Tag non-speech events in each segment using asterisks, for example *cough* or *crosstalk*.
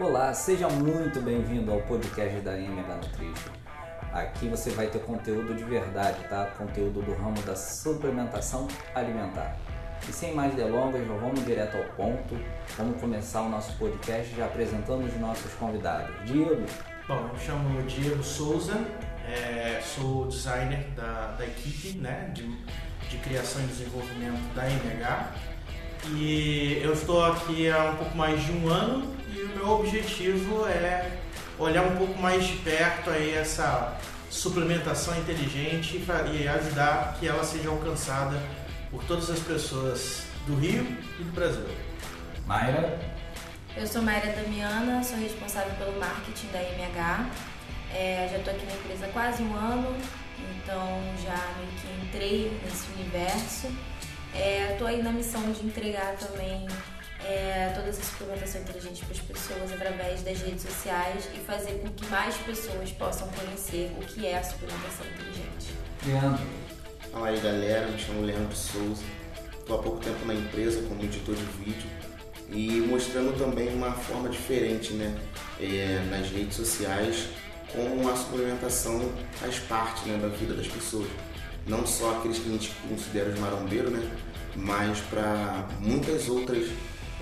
Olá, seja muito bem-vindo ao podcast da MH Nutrition. Aqui você vai ter conteúdo de verdade, tá? Conteúdo do ramo da suplementação alimentar. E sem mais delongas, já vamos direto ao ponto. Vamos começar o nosso podcast já apresentando os nossos convidados. Diego. Bom, eu chamo Diego Souza, é, sou designer da, da equipe né, de, de criação e desenvolvimento da MH. E eu estou aqui há um pouco mais de um ano meu objetivo é olhar um pouco mais de perto aí essa suplementação inteligente e ajudar que ela seja alcançada por todas as pessoas do Rio e do Brasil. Mayra. Eu sou Mayra Damiana, sou responsável pelo marketing da MH. É, já estou aqui na empresa há quase um ano, então já meio que entrei nesse universo. Estou é, aí na missão de entregar também é, toda essa suplementação inteligente para as pessoas através das redes sociais e fazer com que mais pessoas possam conhecer o que é a suplementação inteligente. Leandro. Fala aí galera, me chamo Leandro Souza. Estou há pouco tempo na empresa como editor de vídeo e mostrando também uma forma diferente né, é, nas redes sociais como a suplementação faz parte né, da vida das pessoas. Não só aqueles que a gente considera os marombeiros, né, mas para muitas outras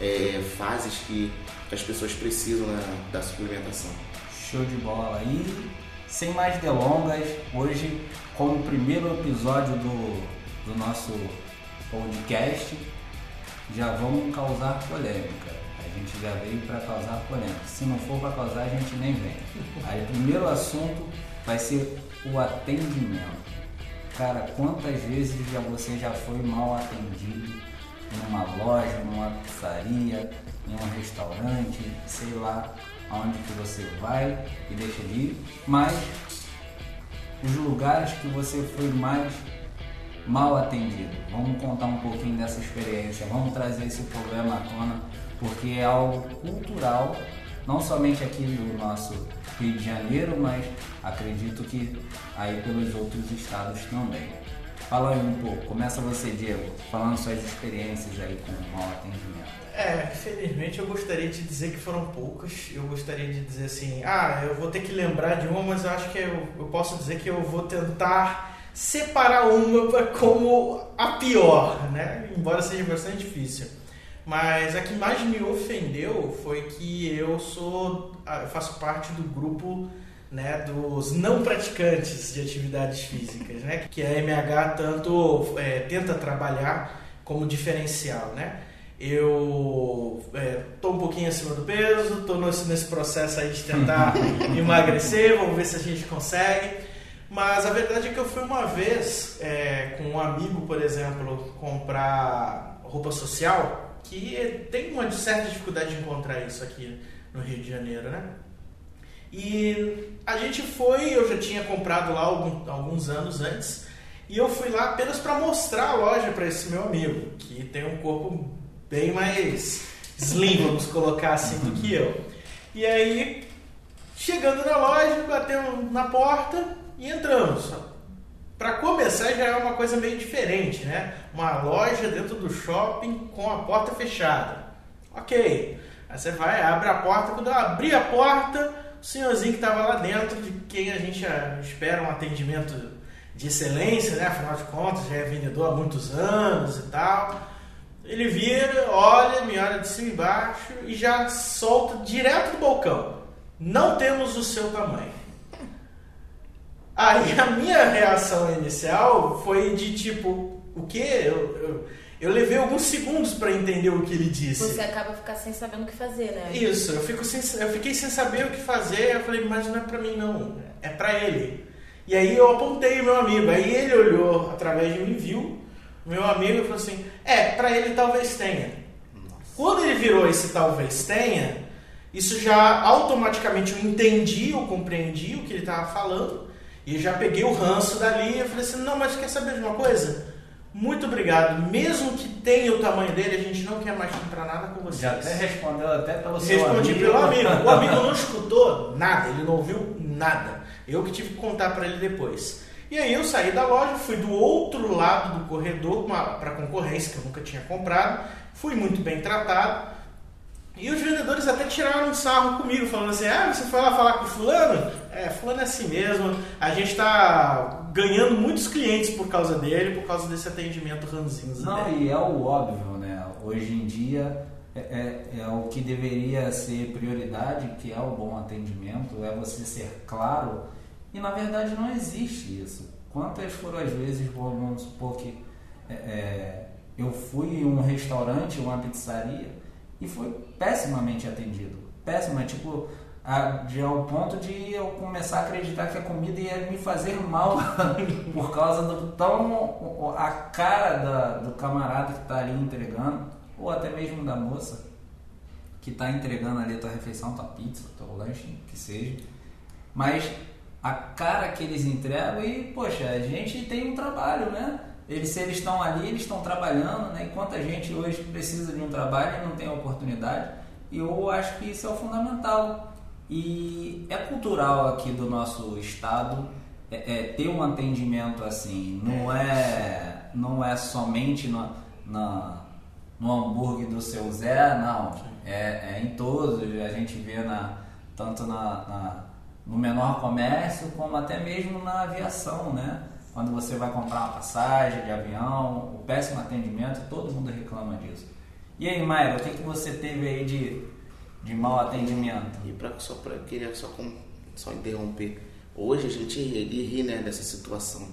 é, fases que as pessoas precisam né, da suplementação. Show de bola! E sem mais delongas, hoje, como primeiro episódio do, do nosso podcast, já vamos causar polêmica. A gente já veio para causar polêmica. Se não for para causar, a gente nem vem. Aí, o primeiro assunto vai ser o atendimento. Cara, quantas vezes já você já foi mal atendido numa loja, numa pizzaria, em um restaurante, sei lá aonde que você vai e deixa de ir, mas os lugares que você foi mais mal atendido. Vamos contar um pouquinho dessa experiência, vamos trazer esse problema à tona, porque é algo cultural, não somente aqui do nosso Rio de Janeiro, mas acredito que aí pelos outros estados também. Fala aí um pouco, começa você, Diego, falando suas experiências aí com o mau atendimento. É, felizmente eu gostaria de dizer que foram poucas. Eu gostaria de dizer assim, ah, eu vou ter que lembrar de uma, mas eu acho que eu, eu posso dizer que eu vou tentar separar uma como a pior, né? Embora seja bastante difícil. Mas a que mais me ofendeu foi que eu sou, ah, eu faço parte do grupo né, dos não praticantes de atividades físicas, né, que a MH tanto é, tenta trabalhar como diferencial, né. Eu estou é, um pouquinho acima do peso, estou nesse, nesse processo aí de tentar *laughs* emagrecer, vamos ver se a gente consegue. Mas a verdade é que eu fui uma vez é, com um amigo, por exemplo, comprar roupa social, que tem uma certa dificuldade de encontrar isso aqui no Rio de Janeiro, né? E a gente foi, eu já tinha comprado lá algum, alguns anos antes, e eu fui lá apenas para mostrar a loja para esse meu amigo, que tem um corpo bem mais slim, vamos colocar assim, do que eu. E aí, chegando na loja, batemos na porta e entramos. Para começar, já é uma coisa meio diferente, né? Uma loja dentro do shopping com a porta fechada. Ok. Aí você vai, abre a porta. Quando eu abri a porta, o senhorzinho que estava lá dentro, de quem a gente espera um atendimento de excelência, né? Afinal de contas, já é vendedor há muitos anos e tal. Ele vira, olha, me olha de cima e embaixo e já solta direto do balcão. Não temos o seu tamanho. Aí a minha reação inicial foi de tipo, o quê? Eu, eu, eu levei alguns segundos para entender o que ele disse. Você acaba ficar sem saber o que fazer, né? Isso, eu, fico sem, eu fiquei sem saber o que fazer. Eu falei, mas não é para mim não, é para ele. E aí eu apontei o meu amigo. Aí ele olhou através de um envio. Meu amigo falou assim: é, para ele talvez tenha. Nossa. Quando ele virou esse talvez tenha, isso já automaticamente eu entendi, eu compreendi o que ele estava falando. E já peguei o ranço dali e falei assim: não, mas quer saber de uma coisa? Muito obrigado. Mesmo que tenha o tamanho dele, a gente não quer mais comprar nada com vocês. Já até respondeu até pelo seu Respondi amigo. pelo amigo. O amigo não *laughs* escutou nada, ele não ouviu nada. Eu que tive que contar para ele depois. E aí eu saí da loja, fui do outro lado do corredor para concorrência, que eu nunca tinha comprado. Fui muito bem tratado. E os vendedores até tiraram um sarro comigo, falando assim: ah, você foi lá falar com o fulano? É, fulano é assim mesmo. A gente está ganhando muitos clientes por causa dele, por causa desse atendimento ranzinza. Não, dele. e é o óbvio, né? Hoje em dia é, é, é, o que deveria ser prioridade, que é o bom atendimento, é você ser claro. E na verdade não existe isso. Quantas foram as vezes, vamos supor que é, é, eu fui em um restaurante, uma pizzaria, e foi pessimamente atendido. Péssima, tipo, a, de, ao ponto de eu começar a acreditar que a comida ia me fazer mal *laughs* por causa do tão a cara da, do camarada que está ali entregando, ou até mesmo da moça que está entregando ali a tua refeição, tua pizza, teu lanche, que seja. Mas a cara que eles entregam e, poxa, a gente tem um trabalho, né? Eles, se eles estão ali, eles estão trabalhando, né? Enquanto a gente hoje precisa de um trabalho e não tem oportunidade, eu acho que isso é o fundamental. E é cultural aqui do nosso estado é, é, ter um atendimento assim, não é, não é somente no, na, no hambúrguer do seu Zé, não. É, é em todos, a gente vê na, tanto na, na, no menor comércio como até mesmo na aviação, né? quando você vai comprar uma passagem de avião, o péssimo atendimento, todo mundo reclama disso. E aí, Maia, o que, que você teve aí de, de mau atendimento? E pra, só para queria só, só interromper, hoje a gente ele ri né, dessa situação,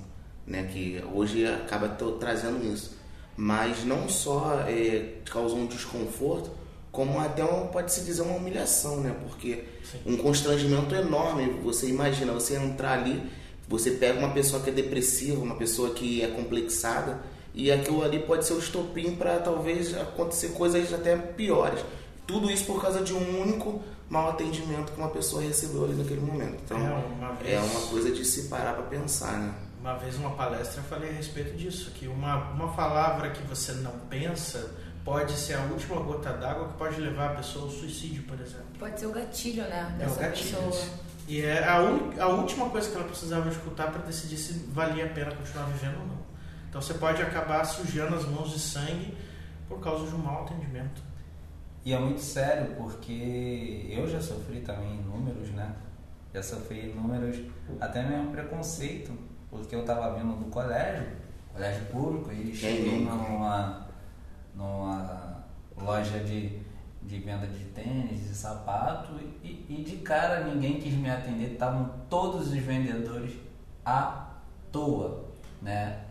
né, que hoje acaba trazendo isso, mas não só é, causou um desconforto, como até um, pode se dizer uma humilhação, né, porque Sim. um constrangimento enorme, você imagina, você entrar ali você pega uma pessoa que é depressiva, uma pessoa que é complexada, e aquilo ali pode ser o estopim para talvez acontecer coisas até piores. Tudo isso por causa de um único mau atendimento que uma pessoa recebeu ali naquele momento. Então, é uma, vez, é uma coisa de se parar para pensar, né? Uma vez, uma palestra, eu falei a respeito disso, que uma, uma palavra que você não pensa pode ser a última gota d'água que pode levar a pessoa ao suicídio, por exemplo. Pode ser o gatilho, né? É o gatilho. Pessoa. E é a, un... a última coisa que ela precisava escutar para decidir se valia a pena continuar vivendo ou não. Então você pode acabar sujando as mãos de sangue por causa de um mau atendimento. E é muito sério porque eu já sofri também inúmeros, né? Já sofri inúmeros, até mesmo preconceito, porque eu estava vindo do colégio, colégio público, e cheguei numa, numa loja de de venda de tênis e sapato e, e, de cara ninguém quis me atender, estavam todos os vendedores à toa, né?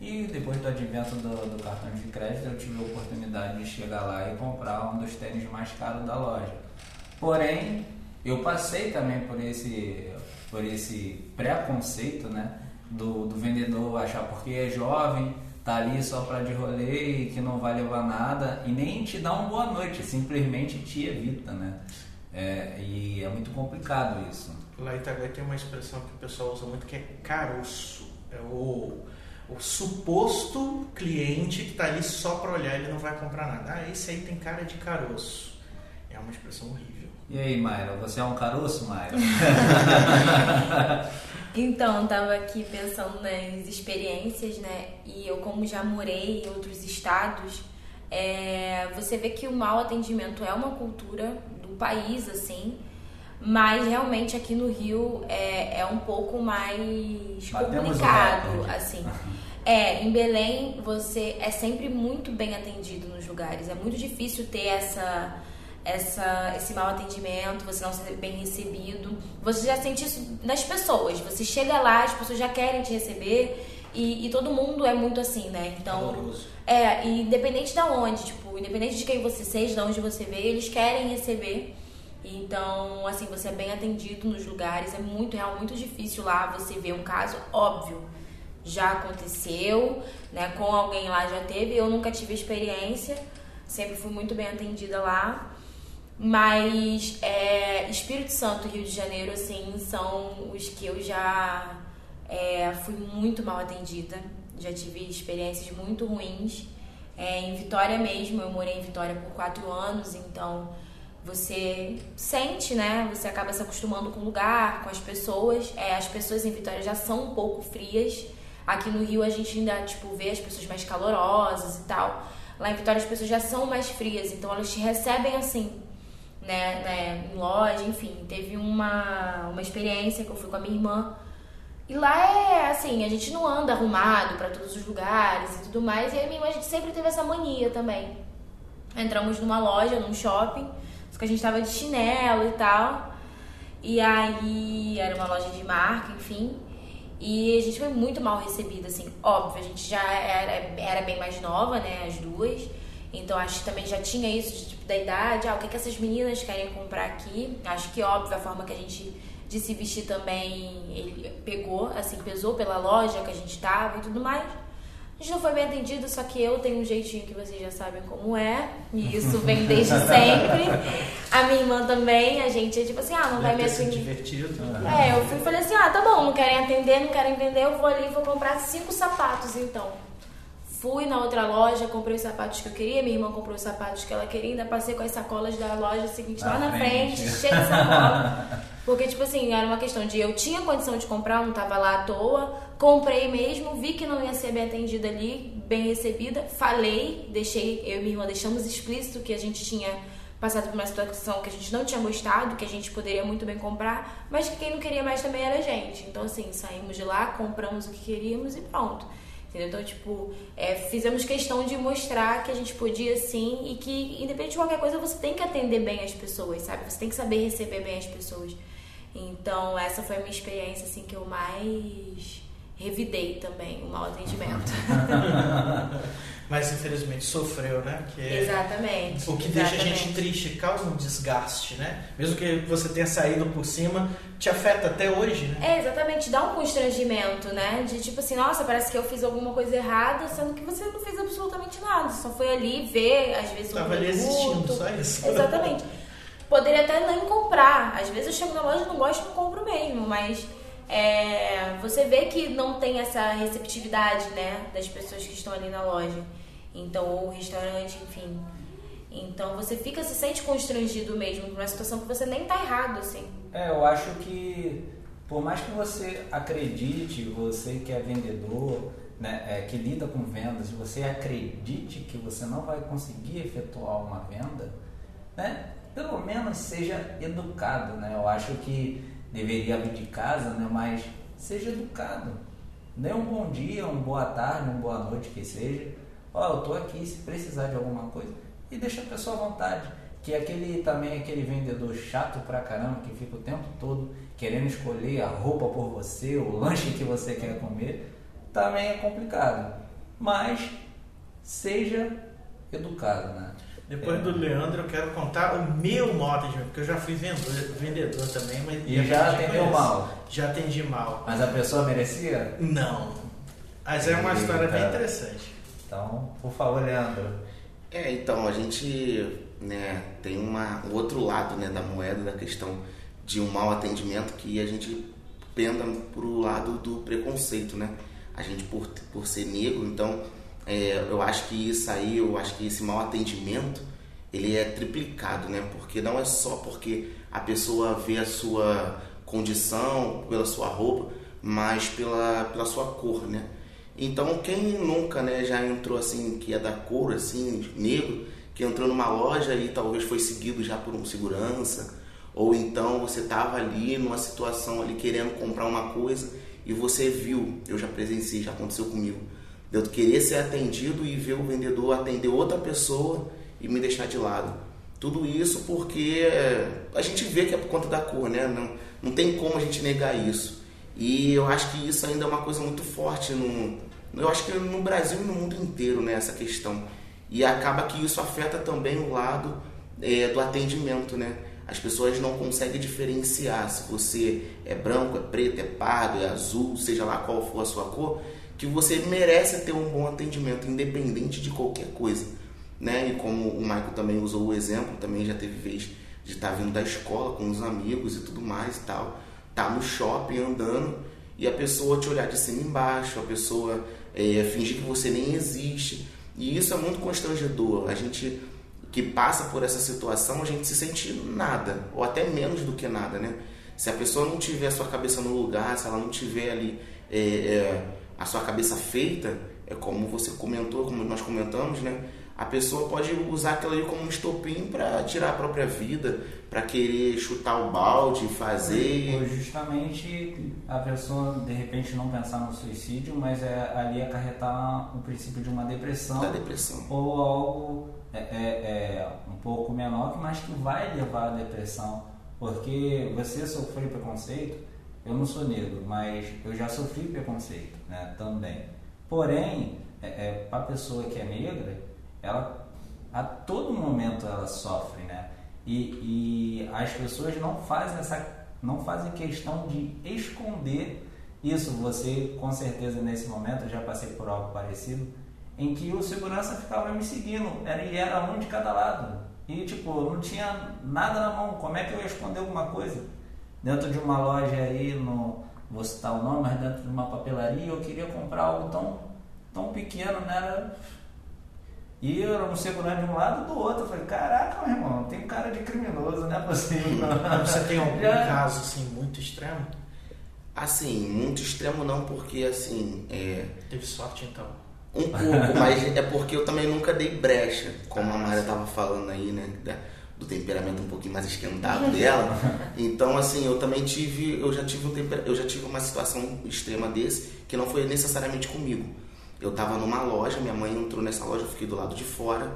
E depois do advento do, do, cartão de crédito eu tive a oportunidade de chegar lá e comprar um dos tênis mais caros da loja. Porém, eu passei também por esse, por esse preconceito, né? Do, do vendedor achar porque é jovem, tá ali só para de rolê e que não vai levar nada e nem te dá uma boa noite, simplesmente te evita, né? É, e é muito complicado isso. Lá em Itaguai tem uma expressão que o pessoal usa muito que é caroço. É o, o suposto cliente que está ali só para olhar, ele não vai comprar nada. Ah, esse aí tem cara de caroço. É uma expressão horrível. E aí, Mayra, você é um caroço, Mayra? *laughs* Então, estava aqui pensando nas experiências, né? E eu, como já morei em outros estados, é, você vê que o mau atendimento é uma cultura do país, assim, mas realmente aqui no Rio é, é um pouco mais Batemos complicado, assim. É, em Belém você é sempre muito bem atendido nos lugares. É muito difícil ter essa essa, esse mau atendimento, você não ser bem recebido. Você já sente isso nas pessoas. Você chega lá, as pessoas já querem te receber e, e todo mundo é muito assim, né? Então, Amoroso. é, independente de onde, tipo, independente de quem você seja, de onde você veio, eles querem receber. Então, assim, você é bem atendido nos lugares, é muito real, muito difícil lá você ver um caso óbvio. Já aconteceu, né? Com alguém lá já teve, eu nunca tive experiência, sempre fui muito bem atendida lá. Mas é, Espírito Santo e Rio de Janeiro, assim, são os que eu já é, fui muito mal atendida. Já tive experiências muito ruins. É, em Vitória mesmo, eu morei em Vitória por quatro anos, então você sente, né? Você acaba se acostumando com o lugar, com as pessoas. É, as pessoas em Vitória já são um pouco frias. Aqui no Rio a gente ainda, tipo, vê as pessoas mais calorosas e tal. Lá em Vitória as pessoas já são mais frias, então elas te recebem assim, né, né, em loja, enfim, teve uma, uma experiência que eu fui com a minha irmã. E lá é assim, a gente não anda arrumado para todos os lugares e tudo mais, e aí minha irmã a gente sempre teve essa mania também. Entramos numa loja, num shopping, só que a gente tava de chinelo e tal. E aí era uma loja de marca, enfim. E a gente foi muito mal recebida, assim, óbvio, a gente já era, era bem mais nova, né, as duas. Então acho que também já tinha isso tipo, da idade, ah, o que, que essas meninas querem comprar aqui. Acho que óbvio a forma que a gente de se vestir também ele pegou, assim, pesou pela loja que a gente tava e tudo mais. A gente não foi bem atendido, só que eu tenho um jeitinho que vocês já sabem como é. E isso vem desde sempre. A minha irmã também, a gente é tipo assim, ah, não vai me atender. divertido. É, eu fui e falei assim, ah, tá bom, não querem atender, não querem vender, eu vou ali e vou comprar cinco sapatos então. Fui na outra loja, comprei os sapatos que eu queria, minha irmã comprou os sapatos que ela queria, ainda passei com as sacolas da loja seguinte lá na frente, frente *laughs* cheia de sacola. *laughs* Porque, tipo assim, era uma questão de eu tinha condição de comprar, não tava lá à toa, comprei mesmo, vi que não ia ser bem atendida ali, bem recebida, falei, deixei, eu e minha irmã deixamos explícito que a gente tinha passado por uma situação que a gente não tinha gostado, que a gente poderia muito bem comprar, mas que quem não queria mais também era a gente. Então, assim, saímos de lá, compramos o que queríamos e pronto. Entendeu? Então, tipo, é, fizemos questão de mostrar que a gente podia sim e que, independente de qualquer coisa, você tem que atender bem as pessoas, sabe? Você tem que saber receber bem as pessoas. Então, essa foi a minha experiência, assim, que eu mais revidei também, o mau atendimento. *laughs* Mas infelizmente sofreu, né? Que exatamente. O que exatamente. deixa a gente triste, causa um desgaste, né? Mesmo que você tenha saído por cima, te afeta até hoje, né? É, exatamente, dá um constrangimento, né? De tipo assim, nossa, parece que eu fiz alguma coisa errada, sendo que você não fez absolutamente nada. Só foi ali ver, às vezes, um Tava ali assistindo, só isso. Exatamente. Poderia até nem comprar. Às vezes eu chego na loja e não gosto, não compro mesmo, mas é, você vê que não tem essa receptividade, né, das pessoas que estão ali na loja. Então, ou restaurante, enfim. Então você fica, se sente constrangido mesmo numa situação que você nem tá errado, assim. É, eu acho que por mais que você acredite, você que é vendedor, né, é, que lida com vendas, você acredite que você não vai conseguir efetuar uma venda, né, pelo menos seja educado, né? Eu acho que deveria vir de casa, né? Mas seja educado. Dê um bom dia, uma boa tarde, uma boa noite que seja. Ó, oh, eu tô aqui se precisar de alguma coisa. E deixa a pessoa à vontade. Que aquele também aquele vendedor chato pra caramba que fica o tempo todo querendo escolher a roupa por você, o lanche que você quer comer, também é complicado. Mas seja educado, né? Depois é. do Leandro, eu quero contar o meu modo de porque eu já fui vendedor, vendedor também, mas. E já atendeu mal? Já atendi mal. Mas a pessoa merecia? Não. Mas é uma história bem interessante. Então, por favor, Leandro. É, então, a gente né, tem uma, um outro lado né, da moeda, da questão de um mau atendimento, que a gente penda pro lado do preconceito, né? A gente, por, por ser negro, então é, eu acho que isso aí, eu acho que esse mau atendimento, ele é triplicado, né? Porque não é só porque a pessoa vê a sua condição, pela sua roupa, mas pela, pela sua cor, né? Então, quem nunca, né, já entrou assim, que é da cor, assim, negro, que entrou numa loja e talvez foi seguido já por um segurança, ou então você estava ali numa situação ali querendo comprar uma coisa e você viu, eu já presenciei, já aconteceu comigo, eu querer ser atendido e ver o vendedor atender outra pessoa e me deixar de lado. Tudo isso porque a gente vê que é por conta da cor, né? Não, não tem como a gente negar isso. E eu acho que isso ainda é uma coisa muito forte no, eu acho que no Brasil e no mundo inteiro, né, essa questão. E acaba que isso afeta também o lado é, do atendimento, né? As pessoas não conseguem diferenciar se você é branco, é preto, é pardo, é azul, seja lá qual for a sua cor, que você merece ter um bom atendimento, independente de qualquer coisa. Né? E como o Michael também usou o exemplo, também já teve vez de estar tá vindo da escola com os amigos e tudo mais e tal, tá no shopping andando e a pessoa te olhar de cima embaixo, a pessoa é, fingir que você nem existe. E isso é muito constrangedor. A gente que passa por essa situação, a gente se sente nada, ou até menos do que nada, né? Se a pessoa não tiver a sua cabeça no lugar, se ela não tiver ali é, é, a sua cabeça feita, é como você comentou, como nós comentamos, né? a pessoa pode usar aquilo ali como um estopim para tirar a própria vida, para querer chutar o balde, fazer. Ou justamente a pessoa de repente não pensar no suicídio, mas é ali acarretar o princípio de uma depressão. Da depressão. Ou algo é, é, é, um pouco menor, mas que vai levar à depressão. Porque você sofreu preconceito, eu não sou negro, mas eu já sofri preconceito né, também. Porém, é, é para a pessoa que é negra, ela a todo momento ela sofre, né? E, e as pessoas não fazem essa não fazem questão de esconder isso. Você com certeza nesse momento já passei por algo parecido em que o segurança ficava me seguindo, era e era um de cada lado. E tipo, não tinha nada na mão. Como é que eu ia esconder alguma coisa? Dentro de uma loja aí, no, vou citar o nome, mas dentro de uma papelaria, eu queria comprar algo tão, tão pequeno, né? Era e eu era um segurança de um lado do outro. Eu falei, caraca, meu irmão, tem um cara de criminoso, não é possível. Você tem *laughs* algum Já... caso assim muito extremo? Assim, muito extremo não, porque assim. É... Teve sorte então. Um pouco, mas é porque eu também nunca dei brecha, como a ah, Maria tava falando aí, né? Do temperamento um pouquinho mais esquentado dela. *laughs* Então, assim, eu também tive, eu já tive um temper... eu já tive uma situação extrema desse, que não foi necessariamente comigo eu estava numa loja, minha mãe entrou nessa loja, eu fiquei do lado de fora.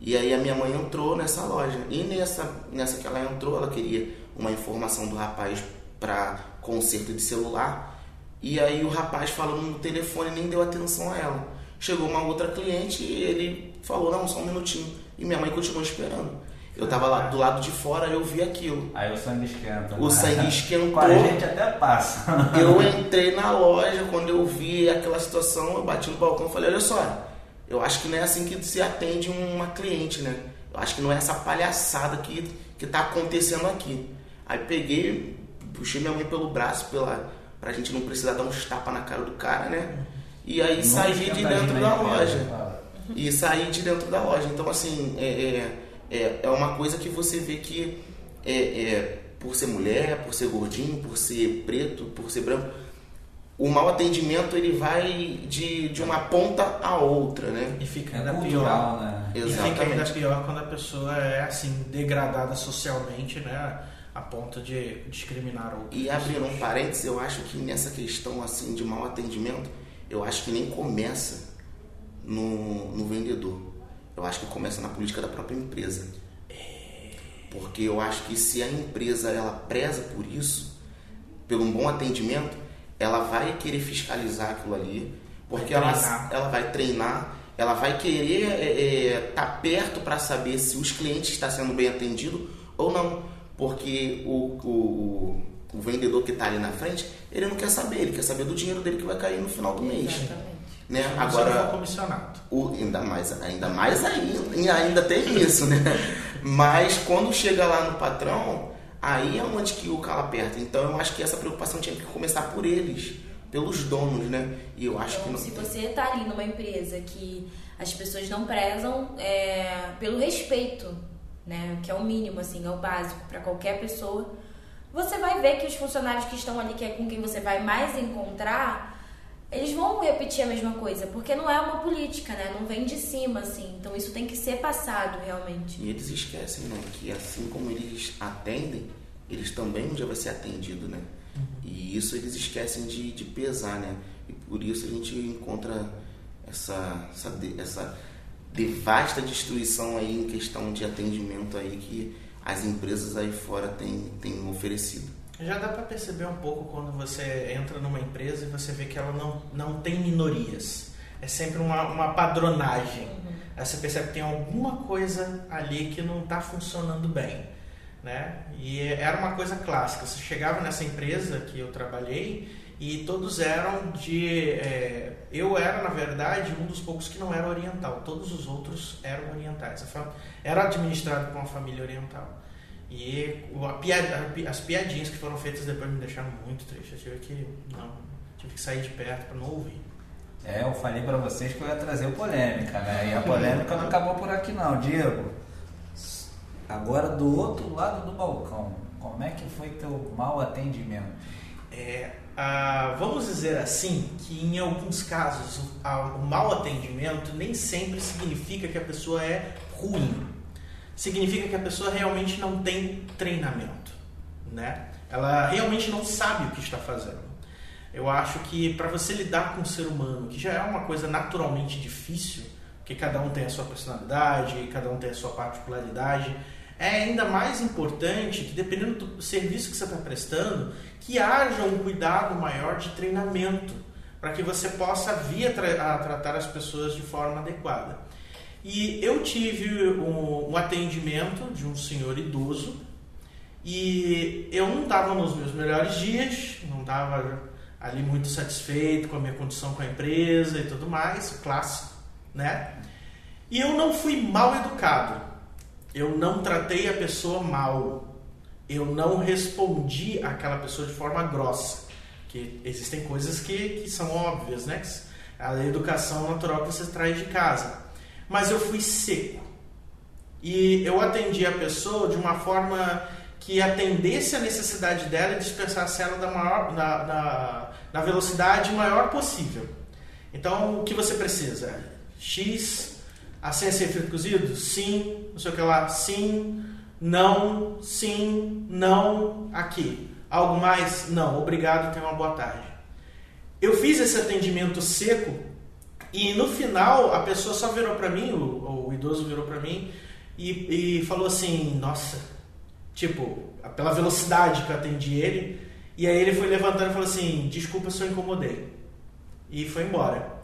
E aí a minha mãe entrou nessa loja. E nessa, nessa que ela entrou, ela queria uma informação do rapaz para conserto de celular. E aí o rapaz falando no telefone nem deu atenção a ela. Chegou uma outra cliente e ele falou, não, só um minutinho. E minha mãe continuou esperando. Eu tava lá do lado de fora, eu vi aquilo. Aí o sangue esquenta. O né? sangue esquentou. Com a gente até passa. *laughs* eu entrei na loja, quando eu vi aquela situação, eu bati no balcão e falei, olha só, eu acho que não é assim que se atende uma cliente, né? Eu acho que não é essa palhaçada que, que tá acontecendo aqui. Aí peguei, puxei minha mãe pelo braço pela, pra gente não precisar dar uns tapas na cara do cara, né? E aí não saí de dentro da loja. E saí de dentro da loja. Então, assim, é, é é, é uma coisa que você vê que é, é, por ser mulher, por ser gordinho, por ser preto, por ser branco, o mau atendimento ele vai de, de uma ponta a outra, né? E fica ainda pior, né? E fica ainda pior quando a pessoa é assim degradada socialmente, né? A ponto de discriminar outros. E abrindo um parênteses, eu acho que nessa questão assim de mau atendimento, eu acho que nem começa no, no vendedor eu acho que começa na política da própria empresa. Porque eu acho que se a empresa ela preza por isso, pelo um bom atendimento, ela vai querer fiscalizar aquilo ali, porque ela, ela vai treinar, ela vai querer estar é, é, tá perto para saber se os clientes estão sendo bem atendidos ou não. Porque o, o, o vendedor que está ali na frente, ele não quer saber, ele quer saber do dinheiro dele que vai cair no final do mês. Exatamente. Né? Agora, comissionado. O, ainda mais, ainda mais ainda, ainda tem isso, né? Mas quando chega lá no patrão, aí é onde que o cala aperta. Então eu acho que essa preocupação tinha que começar por eles, pelos donos, né? E eu acho então, que não se você está ali numa empresa que as pessoas não prezam é, pelo respeito, né? Que é o mínimo, assim, é o básico para qualquer pessoa. Você vai ver que os funcionários que estão ali, que é com quem você vai mais encontrar, eles vão repetir a mesma coisa, porque não é uma política, né? Não vem de cima, assim. Então isso tem que ser passado realmente. E eles esquecem, né? Que assim como eles atendem, eles também um dia vai ser atendido, né? Uhum. E isso eles esquecem de, de pesar, né? E por isso a gente encontra essa, essa, essa devasta destruição aí em questão de atendimento aí que as empresas aí fora têm, têm oferecido. Já dá para perceber um pouco quando você entra numa empresa e você vê que ela não, não tem minorias. É sempre uma, uma padronagem. Uhum. Aí você percebe que tem alguma coisa ali que não está funcionando bem. Né? E era uma coisa clássica. Você chegava nessa empresa que eu trabalhei e todos eram de. É, eu era, na verdade, um dos poucos que não era oriental. Todos os outros eram orientais. Era administrado por uma família oriental. E as piadinhas que foram feitas depois me deixaram muito triste. Eu tive que, não, tive que sair de perto para não ouvir. É, eu falei para vocês que eu ia trazer polêmica, né? E a polêmica não acabou por aqui não, Diego. Agora do outro lado do balcão, como é que foi teu mau atendimento? É, ah, vamos dizer assim que em alguns casos o, a, o mau atendimento nem sempre significa que a pessoa é ruim. Significa que a pessoa realmente não tem treinamento, né? Ela realmente não sabe o que está fazendo. Eu acho que para você lidar com o ser humano, que já é uma coisa naturalmente difícil, porque cada um tem a sua personalidade, cada um tem a sua particularidade, é ainda mais importante que, dependendo do serviço que você está prestando, que haja um cuidado maior de treinamento, para que você possa vir a, tra a, tratar as pessoas de forma adequada. E eu tive um, um atendimento de um senhor idoso e eu não estava nos meus melhores dias, não estava ali muito satisfeito com a minha condição com a empresa e tudo mais, clássico, né? E eu não fui mal educado. Eu não tratei a pessoa mal. Eu não respondi àquela pessoa de forma grossa. Que existem coisas que, que são óbvias, né? A educação natural que você traz de casa. Mas eu fui seco. E eu atendi a pessoa de uma forma que atendesse a necessidade dela e dispensasse ela da maior, na, na, na velocidade maior possível. Então, o que você precisa? X, a senha ser frito cozido? Sim, não sei o que lá, sim, não, sim, não, aqui. Algo mais? Não, obrigado, tenha uma boa tarde. Eu fiz esse atendimento seco e no final a pessoa só virou para mim, o, o, idoso virou para mim e, e falou assim: Nossa, Tipo, pela velocidade que eu atendi ele. E aí ele foi levantando e falou assim: Desculpa se eu incomodei. E foi embora.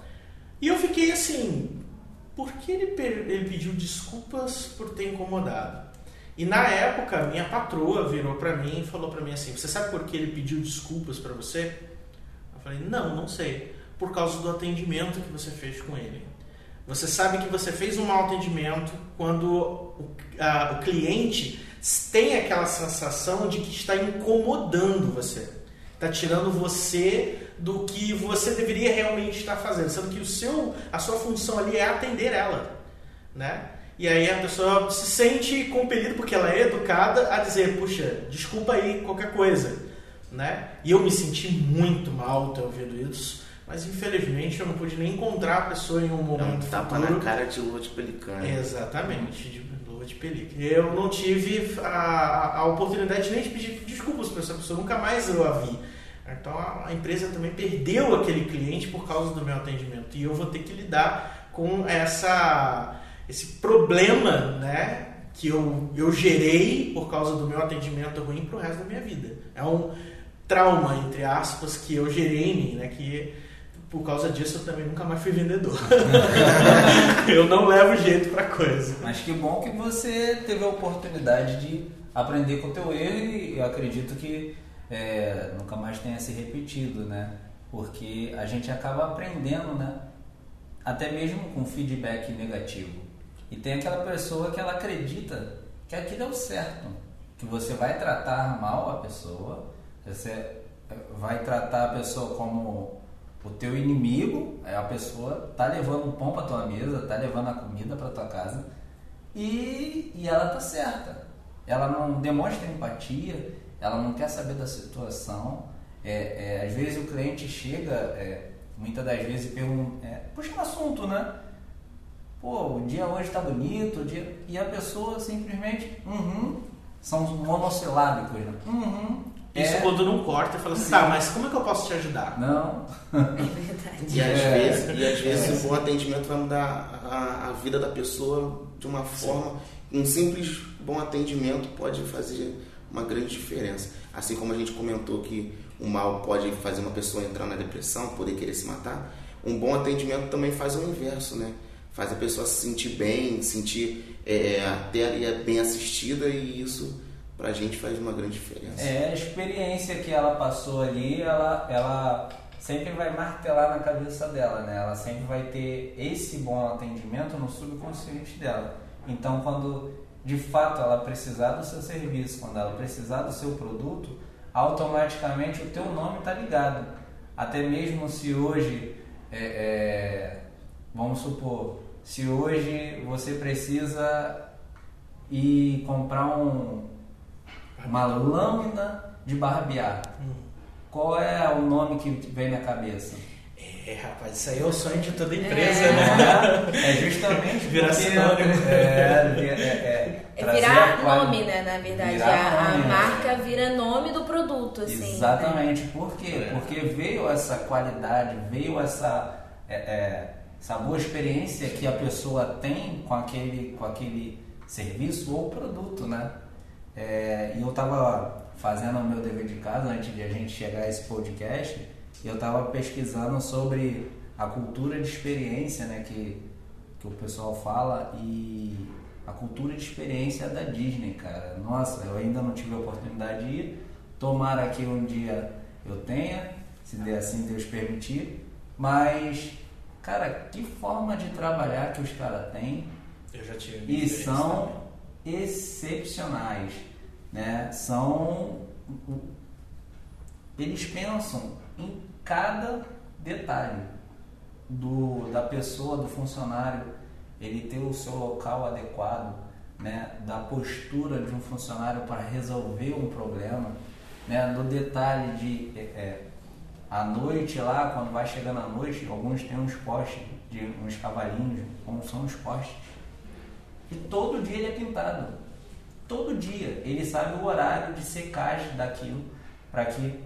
E eu fiquei assim: Por que ele, ele pediu desculpas por ter incomodado? E na época, minha patroa virou para mim e falou para mim assim: Você sabe por que ele pediu desculpas para você? Eu falei: Não, não sei. Por causa do atendimento que você fez com ele. Você sabe que você fez um mau atendimento quando o, a, o cliente tem aquela sensação de que está incomodando você. Está tirando você do que você deveria realmente estar fazendo, sendo que o seu, a sua função ali é atender ela, né? E aí a pessoa se sente compelida porque ela é educada a dizer, puxa, desculpa aí qualquer coisa, né? E eu me senti muito mal ter ouvido isso, mas infelizmente eu não pude nem encontrar a pessoa em um momento não, tapa futuro. na cara de lua de pelicano. Exatamente, de de película. Eu não tive a, a oportunidade nem de pedir desculpas para essa pessoa, nunca mais eu a vi. Então a, empresa também perdeu aquele cliente por causa do meu atendimento e eu vou ter que lidar com essa esse problema, né, que eu, eu gerei por causa do meu atendimento ruim para o resto da minha vida. É um trauma entre aspas que eu gerei em mim, né, que por causa disso eu também nunca mais fui vendedor. *laughs* eu não levo jeito para coisa. Mas que bom que você teve a oportunidade de aprender com o teu erro e eu acredito que é, nunca mais tenha se repetido, né? Porque a gente acaba aprendendo, né? Até mesmo com feedback negativo. E tem aquela pessoa que ela acredita que aquilo é o certo, que você vai tratar mal a pessoa, você vai tratar a pessoa como o teu inimigo é a pessoa tá levando o pão para tua mesa, tá levando a comida para tua casa e, e ela tá certa. Ela não demonstra empatia, ela não quer saber da situação. É, é, às vezes o cliente chega, é, muitas das vezes pergunta, é, puxa um assunto, né? Pô, o dia hoje está bonito, o dia... e a pessoa simplesmente, uhum, são monossilábicos, né? Uhum, isso é. quando não corta e fala assim, tá, mas como é que eu posso te ajudar? Não. É verdade. E às é. vezes, e às vezes é. um bom atendimento vai mudar a, a vida da pessoa de uma forma. Sim. Um simples bom atendimento pode fazer uma grande diferença. Assim como a gente comentou que o mal pode fazer uma pessoa entrar na depressão, poder querer se matar, um bom atendimento também faz o inverso, né? Faz a pessoa se sentir bem, sentir é, até bem assistida e isso pra gente faz uma grande diferença. É, a experiência que ela passou ali, ela, ela sempre vai martelar na cabeça dela, né? Ela sempre vai ter esse bom atendimento no subconsciente dela. Então, quando de fato ela precisar do seu serviço, quando ela precisar do seu produto, automaticamente o teu nome está ligado. Até mesmo se hoje, é, é, vamos supor, se hoje você precisa ir comprar um, uma lâmina de barbear. Hum. qual é o nome que vem na cabeça? É, rapaz, isso aí é o sonho de toda empresa, é. né? É justamente virar porque, sinônimo. É, é, é, é virar nome, né? Na verdade, a, a, marca vira nome do produto, assim. Exatamente. Né? Por quê? É. Porque veio essa qualidade, veio essa, essa boa experiência que a pessoa tem com aquele, com aquele serviço ou produto, né? E eu estava fazendo o meu dever de casa antes de a gente chegar a esse podcast eu estava pesquisando sobre a cultura de experiência, né, que, que o pessoal fala e a cultura de experiência da Disney, cara. Nossa, eu ainda não tive a oportunidade de ir. Tomara que um dia eu tenha, se der assim Deus permitir. Mas, cara, que forma de trabalhar que os caras têm. Eu já tive. E são também. excepcionais, né? São eles pensam em cada detalhe do, da pessoa, do funcionário, ele ter o seu local adequado, né, da postura de um funcionário para resolver um problema, né, do detalhe de é, é, à noite lá, quando vai chegando à noite, alguns têm uns postes, de uns cavalinhos, como são os postes. E todo dia ele é pintado. Todo dia. Ele sabe o horário de secagem daquilo para que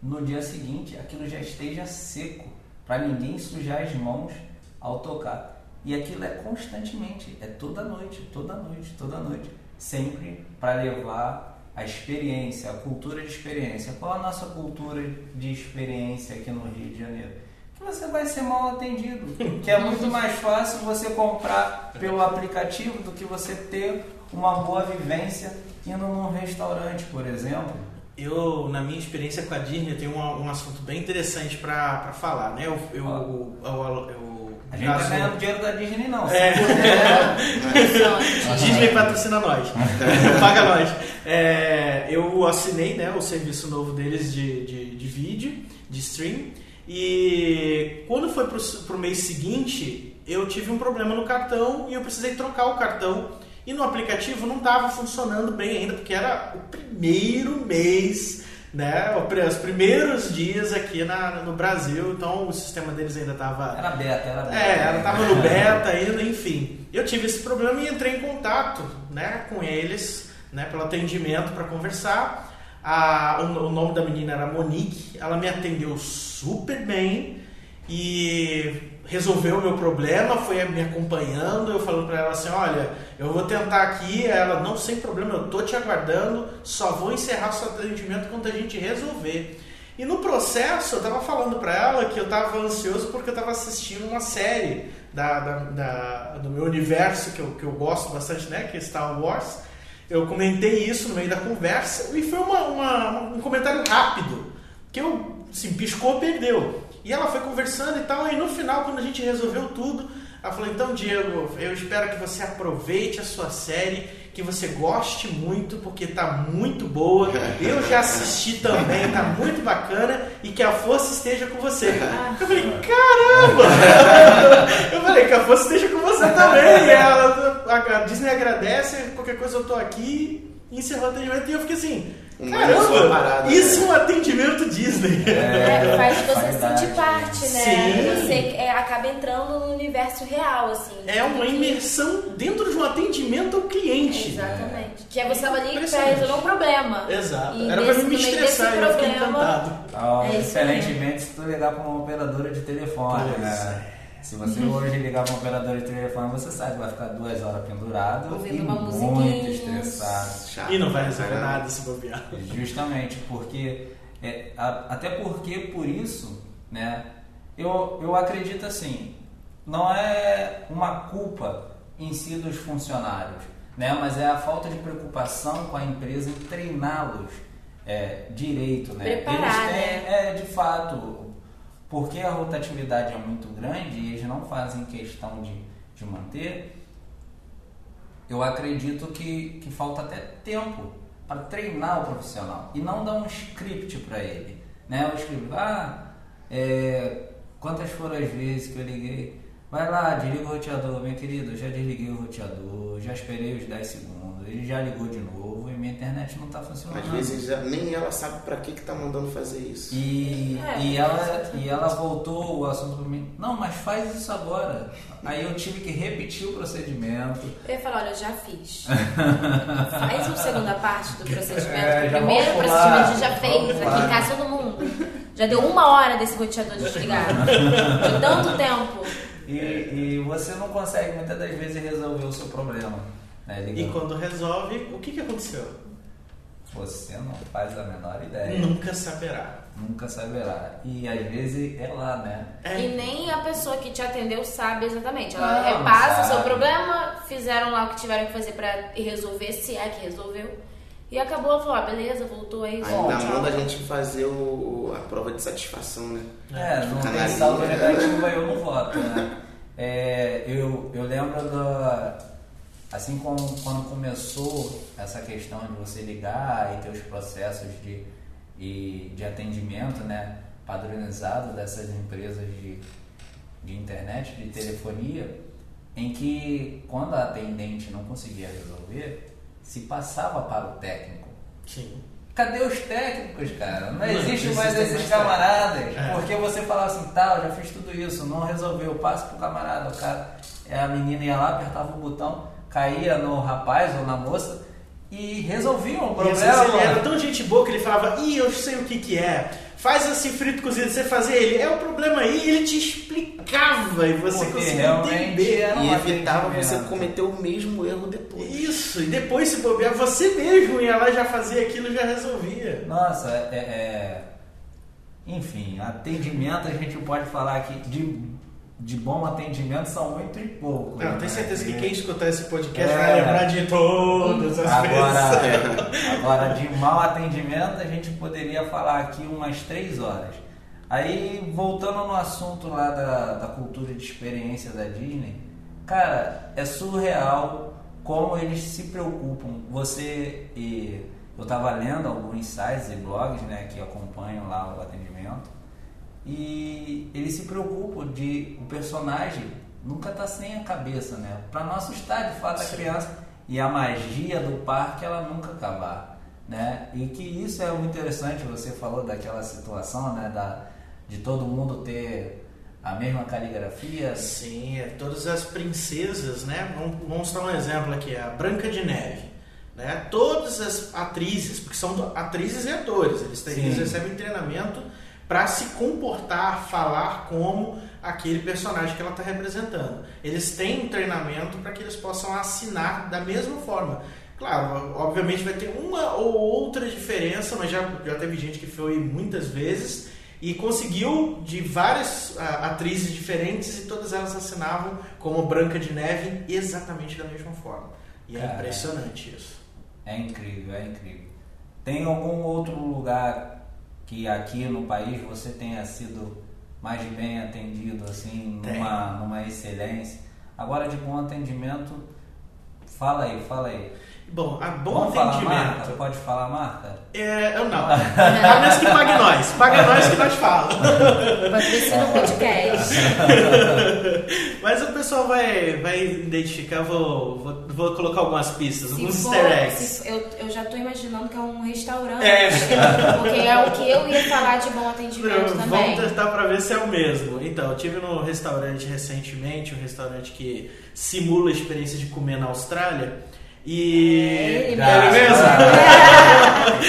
no dia seguinte aquilo já esteja seco, para ninguém sujar as mãos ao tocar. E aquilo é constantemente, é toda noite, toda noite, toda noite, sempre para levar a experiência, a cultura de experiência. Qual a nossa cultura de experiência aqui no Rio de Janeiro? Você vai ser mal atendido, que é muito mais fácil você comprar pelo aplicativo do que você ter uma boa vivência indo num restaurante, por exemplo eu, na minha experiência com a Disney, tenho um, um assunto bem interessante para falar, né? Eu, eu, eu, eu, eu a gente não tá ganhando dinheiro da Disney, não. É. *laughs* Disney patrocina nós. *laughs* Paga nós. É, eu assinei né, o serviço novo deles de, de, de vídeo, de stream. E quando foi pro, pro mês seguinte, eu tive um problema no cartão e eu precisei trocar o cartão e no aplicativo não estava funcionando bem ainda, porque era o primeiro mês, né? Os primeiros dias aqui na, no Brasil, então o sistema deles ainda estava. Era beta, era beta. É, ela estava no *laughs* beta ainda, enfim. Eu tive esse problema e entrei em contato né, com eles, né, pelo atendimento para conversar. A, o, o nome da menina era Monique, ela me atendeu super bem e resolveu o meu problema, foi me acompanhando, eu falando para ela assim, olha, eu vou tentar aqui, ela, não, sem problema, eu tô te aguardando, só vou encerrar seu atendimento quando a gente resolver. E no processo, eu tava falando para ela que eu tava ansioso porque eu tava assistindo uma série da, da, da, do meu universo, que eu, que eu gosto bastante, né, que é Star Wars. Eu comentei isso no meio da conversa e foi uma, uma um comentário rápido, que eu, assim, piscou, perdeu. E ela foi conversando e tal, e no final, quando a gente resolveu tudo, ela falou: Então, Diego, eu espero que você aproveite a sua série, que você goste muito, porque tá muito boa. *laughs* Eu já assisti também, tá muito bacana, e que a força esteja com você. Eu falei: Caramba! *laughs* Eu falei: Que a força esteja com você também. E ela, a Disney agradece, qualquer coisa eu tô aqui, e encerrou o atendimento, e eu fiquei assim. Caramba, parada, isso é um atendimento Disney. É, é *laughs* faz você sentir parte, né? Sim. Você é, acaba entrando no universo real, assim. É uma imersão dentro de um atendimento ao cliente. Exatamente. Que é você estava ali para resolver um problema. Exato. E Era para me estressar, eu fiquei encantado. Oh, é excelentemente se tu ligar para uma operadora de telefone, pois né? É. Se você uhum. hoje ligar para um operador de telefone, você sabe que vai ficar duas horas pendurado Ouvindo e uma muito estressado. Chato, e não vai resolver nada se bobear. Justamente, porque é, a, até porque por isso, né, eu, eu acredito assim, não é uma culpa em si dos funcionários, né, mas é a falta de preocupação com a empresa em treiná-los é, direito, né? Preparar, Eles têm, né? é, de fato, porque a rotatividade é muito grande e eles não fazem questão de, de manter, eu acredito que, que falta até tempo para treinar o profissional e não dar um script para ele. Né? O script, ah, é, quantas foram as vezes que eu liguei? Vai lá, desliga o roteador, minha querida, eu já desliguei o roteador, já esperei os 10 segundos, ele já ligou de novo minha internet não tá funcionando. Às vezes já- nem ela sabe pra que que tá mandando fazer isso. E, É, e, ela, exatamente. e ela voltou o assunto pra mim, não, mas faz isso agora. Aí eu tive que repetir o procedimento. Eu ia falar, olha, eu já fiz. *laughs* Faz uma segunda parte do procedimento. É, o primeiro procedimento a gente já fez aqui em casa todo mundo. Já deu uma hora desse roteador desligado. De tanto tempo. E, e você não consegue muitas das vezes resolver o seu problema. Né, E quando resolve, o que, que aconteceu? Você não faz a menor ideia. Nunca saberá. Nunca saberá. E às vezes é lá, né? É. E nem a pessoa que te atendeu sabe exatamente. Ela Não, repassa o seu problema, fizeram lá o que tiveram que fazer pra resolver, se é que resolveu. E acabou, ela falou, ah, beleza, voltou aí. Ainda manda a gente fazer o, a prova de satisfação, né? É, não Fica tem saldo negativo aí eu não voto, né? É, eu, eu lembro da. Assim como quando começou essa questão de você ligar e ter os processos de, e, de atendimento né, padronizado dessas empresas de, de internet, de telefonia, em que quando a atendente não conseguia resolver, se passava para o técnico. Sim. Cadê os técnicos, cara? Não, Não existe mais esses camaradas. É. Porque você fala assim, tá, eu já fiz tudo isso, não resolveu, passo pro camarada. O cara, é, a menina ia lá, apertava o botão, caía no rapaz ou na moça e resolviam o E vezes problema. ele era tão gente boa que ele falava, ih, eu sei o que que é. Faz assim frito cozido, você fazia ele, é o problema aí, e ele te explicava e você Porque conseguia entender. era E evitava você atendimento. cometer o mesmo erro depois. Isso, e depois se bobear, você mesmo ia lá e já fazia aquilo e já resolvia. Nossa, é, é- Enfim, atendimento a gente pode falar aqui de, de bom atendimento são muito e pouco. Não, né? tenho certeza que quem escutar esse podcast É. vai lembrar de todas as Agora, vezes. *laughs* agora, de mau atendimento, a gente poderia falar aqui umas três horas. Aí, voltando no assunto lá da, da cultura de experiência da Disney, cara, é surreal como eles se preocupam. Você e eu tava lendo alguns sites e blogs, né, que acompanham lá o atendimento, e eles se preocupam de o personagem nunca tá sem a cabeça, né? Para não assustar de fato a Sim. criança e a magia do parque ela nunca acabar, né? E que isso é muito interessante. Você falou daquela situação, né? Da de todo mundo ter a mesma caligrafia. Sim, é, todas as princesas, né? Vamos, vamos dar um exemplo aqui, a Branca de Neve. Né? Todas as atrizes, porque são atrizes e atores, eles, têm, eles recebem treinamento para se comportar, falar como aquele personagem que ela está representando. Eles têm um treinamento para que eles possam assinar da mesma forma. Claro, obviamente vai ter uma ou outra diferença, mas já, já teve gente que foi muitas vezes e conseguiu de várias ah, atrizes diferentes e todas elas assinavam como Branca de Neve exatamente da mesma forma. E é Cara. impressionante isso. É incrível, é incrível. Tem algum outro lugar que aqui no país você tenha sido mais bem atendido, assim, Tem. numa, numa excelência? Agora de bom atendimento, fala aí, fala aí. Bom, a bom Vamos falar marca? atendimento. Você pode falar marca? É, eu não. A menos que pague nós. Paga nós que nós falamos. Patrocina o podcast. *laughs* Mas o pessoal vai, vai identificar, vou, vou, vou colocar algumas pistas, Se alguns for- easter eggs. se- eu, eu já tô imaginando que é um restaurante. É. *laughs* Porque é o que eu ia falar de bom atendimento também. Vamos tentar para ver se é o mesmo. Então, eu tive no restaurante recentemente, um restaurante que simula a experiência de comer na Austrália. E. É ele É mesmo?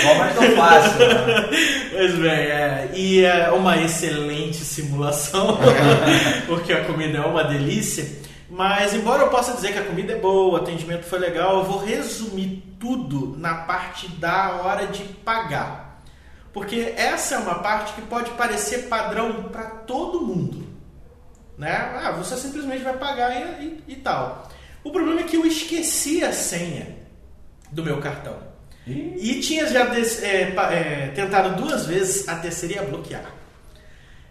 Como é tão fácil? né? *laughs* Pois bem, é, e é uma excelente simulação, *laughs* porque a comida é uma delícia. Mas, embora eu possa dizer que a comida é boa, o atendimento foi legal, eu vou resumir tudo na parte da hora de pagar. Porque essa é uma parte que pode parecer padrão para todo mundo. Né? Ah, você simplesmente vai pagar e, e- e tal. O problema é que eu esqueci a senha do meu cartão. E tinha já é, é, tentado duas vezes, a terceira bloquear.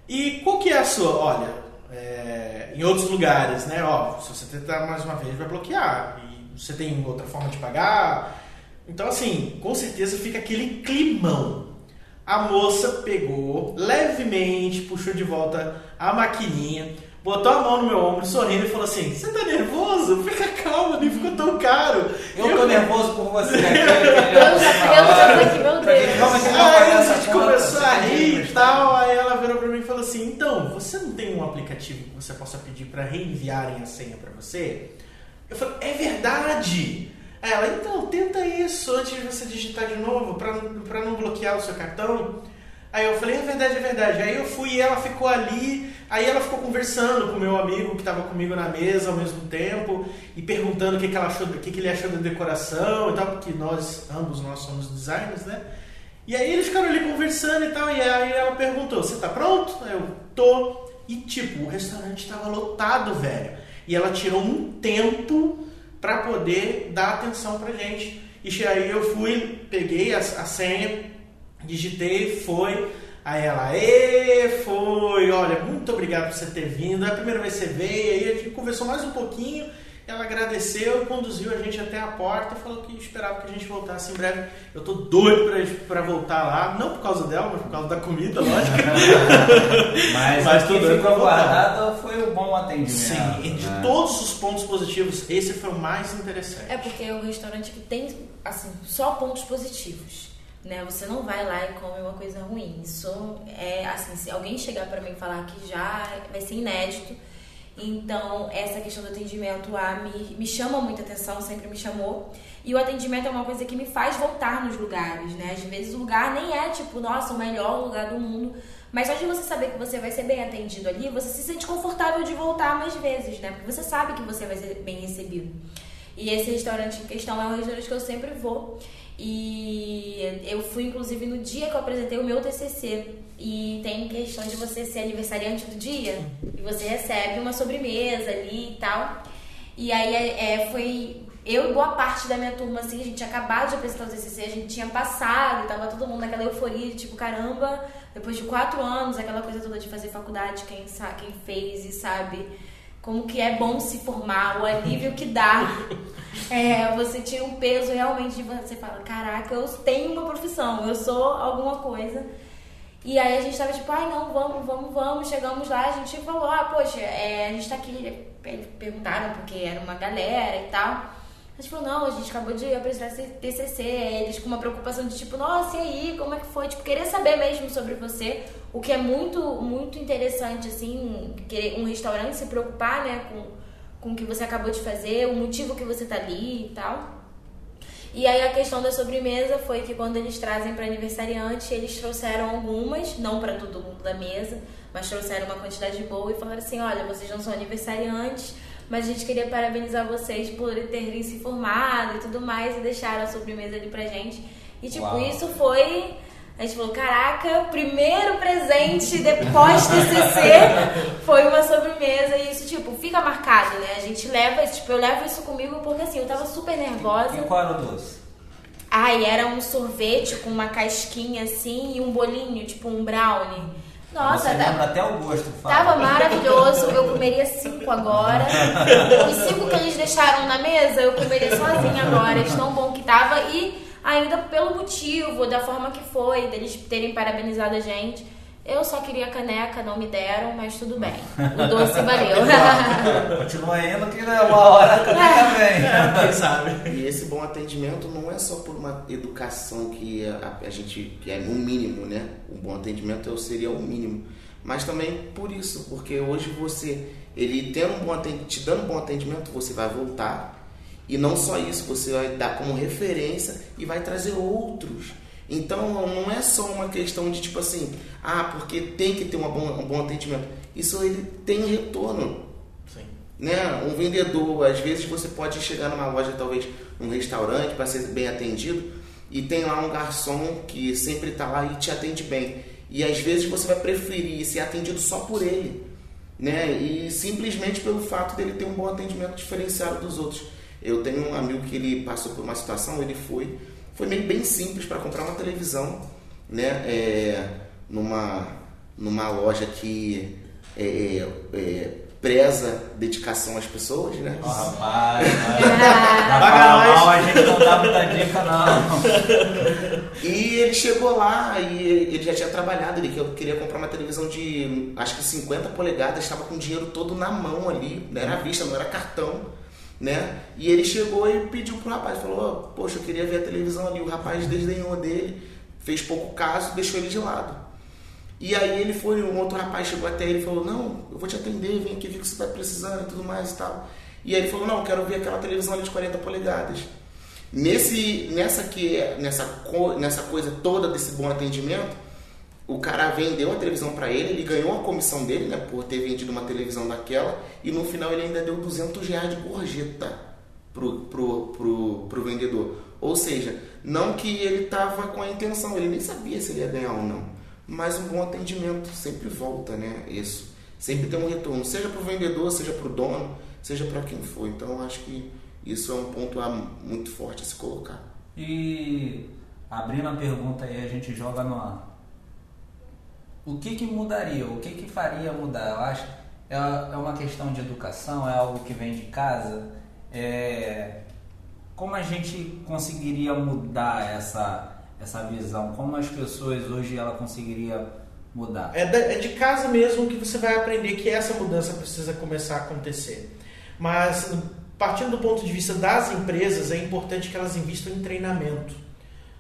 E qual que é a sua? Olha, é, em outros lugares, né? Ó, se você tentar mais uma vez, vai bloquear. E você tem outra forma de pagar. Então, assim, com certeza fica aquele climão. A moça pegou levemente, puxou de volta a maquininha, botou a mão no meu ombro, sorrindo e falou assim: Você tá nervoso? Fica calmo, nem ficou tão caro. Eu tô nervoso por você. né? *laughs* Eu já, eu tô aqui, meu Deus. Aí a gente começou a rir e tal. Aí ela virou pra mim e falou assim: Então, você não tem um aplicativo que você possa pedir pra reenviarem a senha pra você? Eu falei: É verdade. Aí ela, então, tenta isso antes de você digitar de novo pra, pra não bloquear o seu cartão. Aí eu falei, é verdade, é verdade. Aí eu fui e ela ficou ali, aí ela ficou conversando com o meu amigo que estava comigo na mesa ao mesmo tempo e perguntando o que, que, ela achou, o que, que ele achou da decoração e tal, porque nós, ambos nós somos designers, né? E aí eles ficaram ali conversando e tal, e aí ela perguntou, você tá pronto? Aí eu, tô. E tipo, o restaurante estava lotado, velho. E ela tirou um tempo para poder dar atenção pra gente. E aí eu fui, peguei a, a senha, digitei, foi. Aí ela, e foi, olha, muito obrigado por você ter vindo. É a primeira vez que você veio, aí a gente conversou mais um pouquinho. Ela agradeceu, conduziu a gente até a porta e falou que esperava que a gente voltasse em breve. Eu tô doido pra, pra voltar lá, não por causa dela, mas por causa da comida, lógico. *laughs* Mas, Mas o tudo ficou guardado foi o bom atendimento. Sim, e de né? todos os pontos positivos, esse foi o mais interessante. É porque é um restaurante que tem, assim, só pontos positivos. Né? Você não vai lá e come uma coisa ruim. Isso é, assim, se alguém chegar pra mim e falar que já vai ser inédito. Então, essa questão do atendimento lá me, me chama muita atenção, sempre me chamou. E o atendimento é uma coisa que me faz voltar nos lugares, né? Às vezes o lugar nem é, tipo, nossa, o melhor lugar do mundo. Mas só de você saber que você vai ser bem atendido ali, você se sente confortável de voltar mais vezes, né? Porque você sabe que você vai ser bem recebido. E esse restaurante em questão é um restaurante que eu sempre vou. E eu fui, inclusive, no dia que eu apresentei o meu TCC. E tem questão de você ser aniversariante do dia. E você recebe uma sobremesa ali e tal. E aí é, foi eu e boa parte da minha turma, assim, a gente tinha acabado de apresentar o TCC, a gente tinha passado, tava todo mundo naquela euforia, tipo, caramba, depois de quatro anos, aquela coisa toda de fazer faculdade, quem, sabe, quem fez e sabe como que é bom se formar, o alívio que dá. *laughs* É, você tira um peso realmente de você fala, caraca, eu tenho uma profissão, eu sou alguma coisa. E aí a gente tava tipo, ai não, vamos, vamos, vamos. Chegamos lá, a gente falou, ah, poxa, é, a gente tá aqui. Perguntaram porque era uma galera e tal. A gente falou, não, a gente acabou de apresentar esse TCC. Eles com uma preocupação de tipo, nossa, e aí, como é que foi? Tipo, querer saber mesmo sobre você. O que é muito, muito interessante, assim, querer um restaurante se preocupar, né, com, com o que você acabou de fazer, o motivo que você tá ali e tal. E aí a questão da sobremesa foi que quando eles trazem para aniversariante, eles trouxeram algumas, não para todo mundo da mesa, mas trouxeram uma quantidade boa e falaram assim: olha, vocês não são aniversariantes, mas a gente queria parabenizar vocês por terem se formado e tudo mais, e deixaram a sobremesa ali pra gente. E tipo, Uau. isso foi. A gente falou, caraca, primeiro presente depois TCC *laughs* foi uma sobremesa e isso, tipo, fica marcado, né? A gente leva, tipo, eu levo isso comigo porque assim, eu tava super nervosa. E qual era o doce? Ai, era um sorvete com uma casquinha assim e um bolinho, tipo um brownie. Nossa, Você tá- lembra até o gosto, fala. Tava maravilhoso, eu comeria cinco agora. Os *laughs* cinco que eles deixaram na mesa, eu comeria sozinha agora, de tão bom que tava. E ainda pelo motivo, da forma que foi, deles terem parabenizado a gente. Eu só queria caneca, não me deram, mas tudo bem. O *laughs* doce valeu. Continua indo que uma hora a caneca vem. Quem sabe? E esse bom atendimento não é só por uma educação que a, a gente que é no mínimo, né? O bom atendimento é- seria o mínimo, mas também por isso, porque hoje você, ele tendo um bom atendimento, te dando um bom atendimento, você vai voltar e não só isso, você vai dar como referência e vai trazer outros. Então não é só uma questão de tipo assim, ah, porque tem que ter uma bom, um bom atendimento. Isso ele tem retorno Sim. né? Um vendedor, às vezes você pode chegar numa loja, talvez num restaurante, para ser bem atendido, e tem lá um garçom que sempre está lá e te atende bem. E às vezes você vai preferir ser atendido só por ele, né? E simplesmente pelo fato dele ter um bom atendimento diferenciado dos outros. Eu tenho um amigo que ele passou por uma situação, ele foi, foi meio bem simples para comprar uma televisão, né? É, numa, numa loja que é, é, preza dedicação às pessoas, né? Ó, rapaz, na *laughs* mal a gente não dá muita dica, não. E ele chegou lá e ele já tinha trabalhado, ele queria comprar uma televisão de acho que 50 polegadas, estava com o dinheiro todo na mão ali, não era vista, não era cartão, né? E ele chegou e pediu pro rapaz, falou, poxa, eu queria ver a televisão ali, o rapaz desdenhou dele, fez pouco caso, deixou ele de lado. E aí ele foi, um outro rapaz chegou até ele e falou, não, eu vou te atender, vem aqui ver o que você está precisando e tudo mais e tal. E aí ele falou, não, eu quero ver aquela televisão ali de 40 polegadas. Nesse, nessa, que, nessa, nessa coisa toda desse bom atendimento, o cara vendeu a televisão para ele, ele ganhou a comissão dele, né, por ter vendido uma televisão daquela, e no final ele ainda deu 200 reais de gorjeta pro, pro, pro, pro vendedor. Ou seja, não que ele tava com a intenção, ele nem sabia se ele ia ganhar ou não mas um bom atendimento sempre volta, né? Isso. Sempre tem um retorno, seja para o vendedor, seja para o dono, seja para quem for. Então, acho que isso é um ponto muito forte a se colocar. E abrindo a pergunta aí, a gente joga no. O que, que mudaria? O que, que faria mudar? Eu acho é, é uma questão de educação, é algo que vem de casa. É, como a gente conseguiria mudar essa essa visão? Como as pessoas hoje ela conseguiria mudar? É, é de casa mesmo que você vai aprender que essa mudança precisa começar a acontecer. Mas partindo do ponto de vista das empresas, é importante que elas investam em treinamento.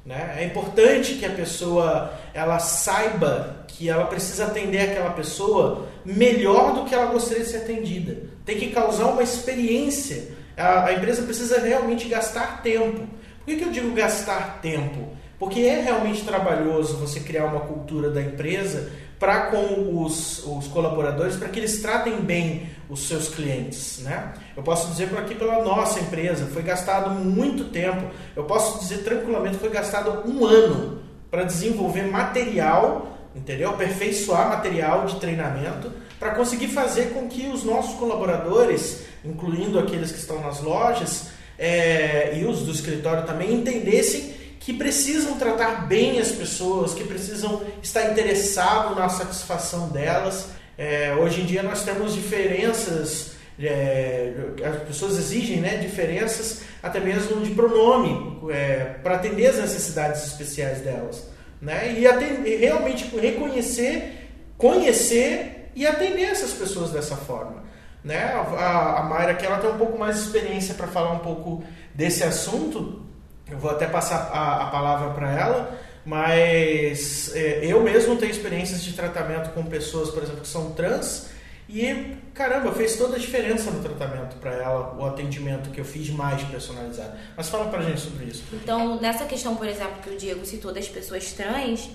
Né? É importante que a pessoa ela saiba que ela precisa atender aquela pessoa melhor do que ela gostaria de ser atendida. Tem que causar uma experiência. A, a empresa precisa realmente gastar tempo. Por que, que eu digo gastar tempo? Porque é realmente trabalhoso você criar uma cultura da empresa para com os, os colaboradores, para que eles tratem bem os seus clientes. Né? Eu posso dizer por aqui pela nossa empresa, foi gastado muito tempo, eu posso dizer tranquilamente, foi gastado um ano para desenvolver material, entendeu? Aperfeiçoar material de treinamento para conseguir fazer com que os nossos colaboradores, incluindo aqueles que estão nas lojas é, e os do escritório também, entendessem que precisam tratar bem as pessoas, que precisam estar interessados na satisfação delas. É, hoje em dia nós temos diferenças, é, as pessoas exigem né, diferenças até mesmo de pronome é, para atender as necessidades especiais delas. Né? E, atender, realmente reconhecer, conhecer e atender essas pessoas dessa forma. Né? A, a Mayra aqui ela tem um pouco mais de experiência para falar um pouco desse assunto, eu vou até passar a, a palavra para ela, mas é, eu mesmo tenho experiências de tratamento com pessoas, por exemplo, que são trans, e caramba, fez toda a diferença no tratamento para ela, o atendimento que eu fiz mais personalizado. Mas fala pra gente sobre isso. Então, nessa questão, por exemplo, que o Diego citou das pessoas trans,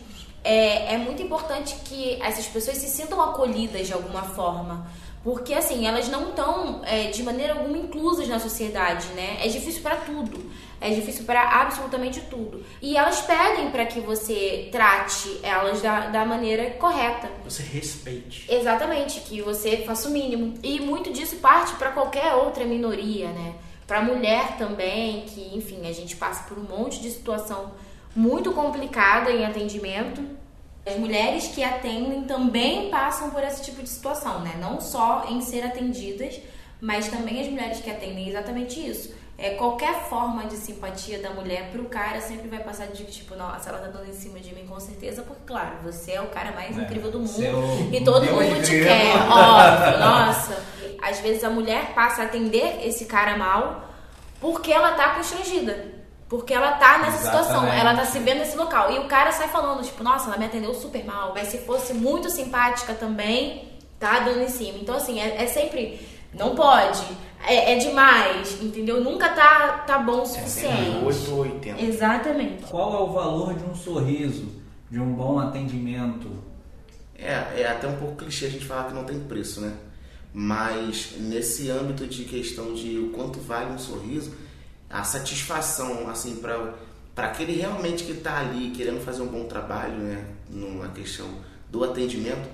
é, é muito importante que essas pessoas se sintam acolhidas de alguma forma. Porque, assim, elas não estão é, de maneira alguma inclusas na sociedade, né? É difícil para tudo. É difícil para absolutamente tudo. E elas pedem para que você trate elas da, da maneira correta. Você respeite. Exatamente, que você faça o mínimo. E muito disso parte para qualquer outra minoria, né? Para mulher também, que, enfim, a gente passa por um monte de situação muito complicada em atendimento. As mulheres que atendem também passam por esse tipo de situação, né? Não só em ser atendidas, mas também as mulheres que atendem exatamente isso é, qualquer forma de simpatia da mulher pro cara sempre vai passar de tipo, nossa, ela tá dando em cima de mim com certeza, porque, claro, você é o cara mais é, incrível do mundo seu, e todo mundo te quer. Óbvio, nossa. Às vezes a mulher passa a atender esse cara mal porque ela tá constrangida. Porque ela tá nessa Exatamente. situação, ela tá se vendo nesse local. E o cara sai falando, tipo, nossa, ela me atendeu super mal. Mas se fosse muito simpática também, tá dando em cima. Então, assim, é, é sempre. Não pode é, é, demais, entendeu? Nunca tá, tá bom o suficiente. É 8 ou 80. Exatamente. Qual é o valor de um sorriso, de um bom atendimento? É, é até um pouco clichê a gente falar que não tem preço, né? Mas nesse âmbito de questão de o quanto vale um sorriso, a satisfação, assim, para para aquele realmente que está ali querendo fazer um bom trabalho, né, numa questão do atendimento,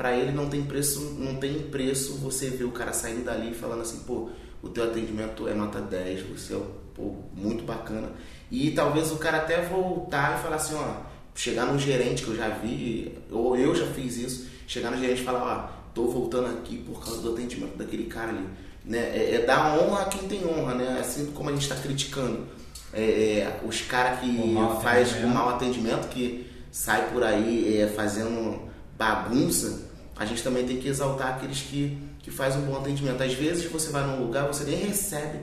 para ele não tem preço, não tem preço você ver o cara saindo dali falando assim, pô, o teu atendimento é nota 10, você é pô, muito bacana. E talvez o cara até voltar e falar assim, ó, chegar num gerente que eu já vi, ou eu já fiz isso, chegar no gerente e falar, ó, tô voltando aqui por causa do atendimento daquele cara ali. Né? É, é dar honra a quem tem honra, né? Assim como a gente está criticando é, é, os caras que o faz o mau atendimento, que sai por aí é, fazendo bagunça, a gente também tem que exaltar aqueles que, que fazem um bom atendimento. Às vezes você vai num lugar, você nem recebe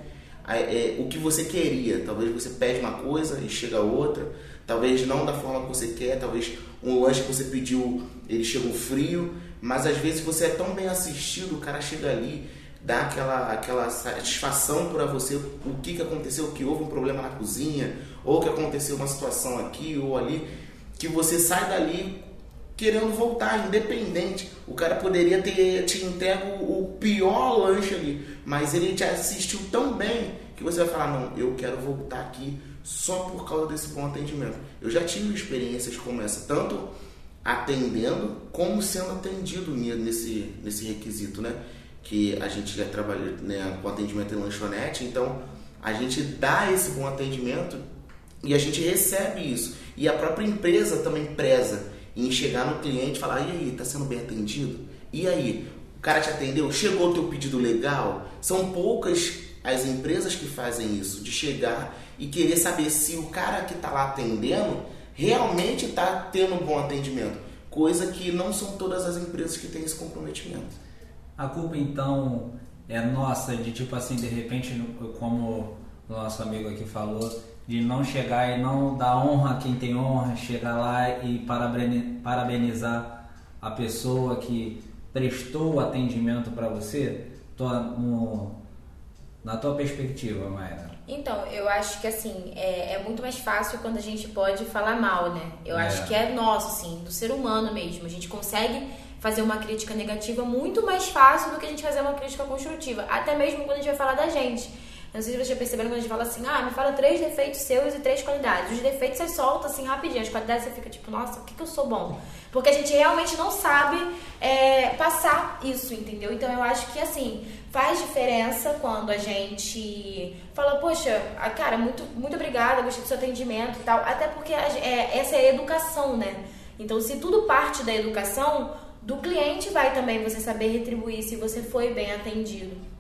é, o que você queria. Talvez você pede uma coisa e chega outra. Talvez não da forma que você quer. Talvez um lanche que você pediu, ele chegou frio. Mas às vezes você é tão bem assistido, o cara chega ali, dá aquela, aquela satisfação para você o que, que aconteceu, que houve um problema na cozinha, ou que aconteceu uma situação aqui ou ali, que você sai dali querendo voltar, independente. O cara poderia ter te entrego o pior lanche ali, mas ele te assistiu tão bem que você vai falar: não, eu quero voltar aqui só por causa desse bom atendimento. Eu já tive experiências como essa, tanto atendendo como sendo atendido nesse, nesse requisito, né? Que a gente já trabalha né, com atendimento em lanchonete, então a gente dá esse bom atendimento e a gente recebe isso. E a própria empresa também preza em chegar no cliente e falar, e aí, tá sendo bem atendido? E aí, o cara te atendeu? Chegou o teu pedido legal? São poucas as empresas que fazem isso, de chegar e querer saber se o cara que está lá atendendo realmente está tendo um bom atendimento. Coisa que não são todas as empresas que têm esse comprometimento. A culpa então é nossa de tipo assim, de repente, como o nosso amigo aqui falou, de não chegar e não dar honra a quem tem honra, chegar lá e parabenizar a pessoa que prestou o atendimento para você? Tô no, na tua perspectiva, Maera. Então, eu acho que assim, é, é, muito mais fácil quando a gente pode falar mal, né? Eu é. acho que é nosso, assim, do ser humano mesmo. A gente consegue fazer uma crítica negativa muito mais fácil do que a gente fazer uma crítica construtiva. Até mesmo quando a gente vai falar da gente. Não sei se vocês já perceberam quando a gente fala assim, ah, me fala três defeitos seus e três qualidades. Os defeitos você solta assim rapidinho, as qualidades você fica tipo, nossa, o que, que eu sou bom? Porque a gente realmente não sabe é, passar isso, entendeu? Então eu acho que assim, faz diferença quando a gente fala, poxa, cara, muito, muito obrigada, gostei do seu atendimento e tal. Até porque é, essa é a educação, né? Então, se tudo parte da educação, do cliente vai também você saber retribuir se você foi bem atendido.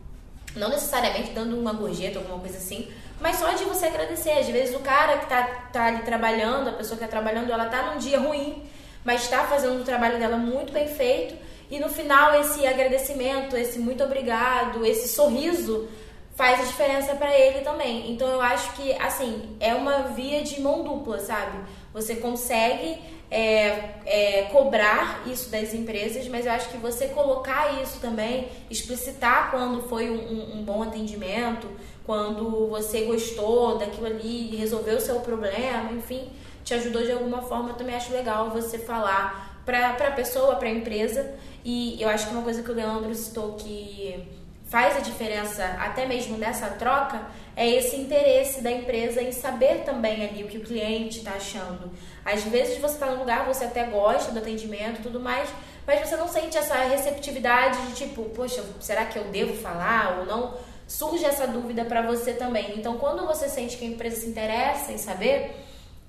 Não necessariamente dando uma gorjeta, alguma coisa assim, mas só de você agradecer. Às vezes o cara que tá, tá ali trabalhando, a pessoa que tá trabalhando, ela tá num dia ruim, mas está fazendo o trabalho dela muito bem feito. E no final, esse agradecimento, esse muito obrigado, esse sorriso faz a diferença para ele também. Então eu acho que, assim, é uma via de mão dupla, sabe? Você consegue é, é, cobrar isso das empresas, mas eu acho que você colocar isso também, explicitar quando foi um, um bom atendimento, quando você gostou daquilo ali resolveu o seu problema, enfim, te ajudou de alguma forma, eu também acho legal você falar para a pessoa, para a empresa. E eu acho que uma coisa que o Leandro citou que faz a diferença até mesmo dessa troca é esse interesse da empresa em saber também ali o que o cliente está achando. Às vezes você está no lugar, você até gosta do atendimento tudo mais, mas você não sente essa receptividade de tipo, poxa, será que eu devo falar ou não? Surge essa dúvida para você também. Então, quando você sente que a empresa se interessa em saber,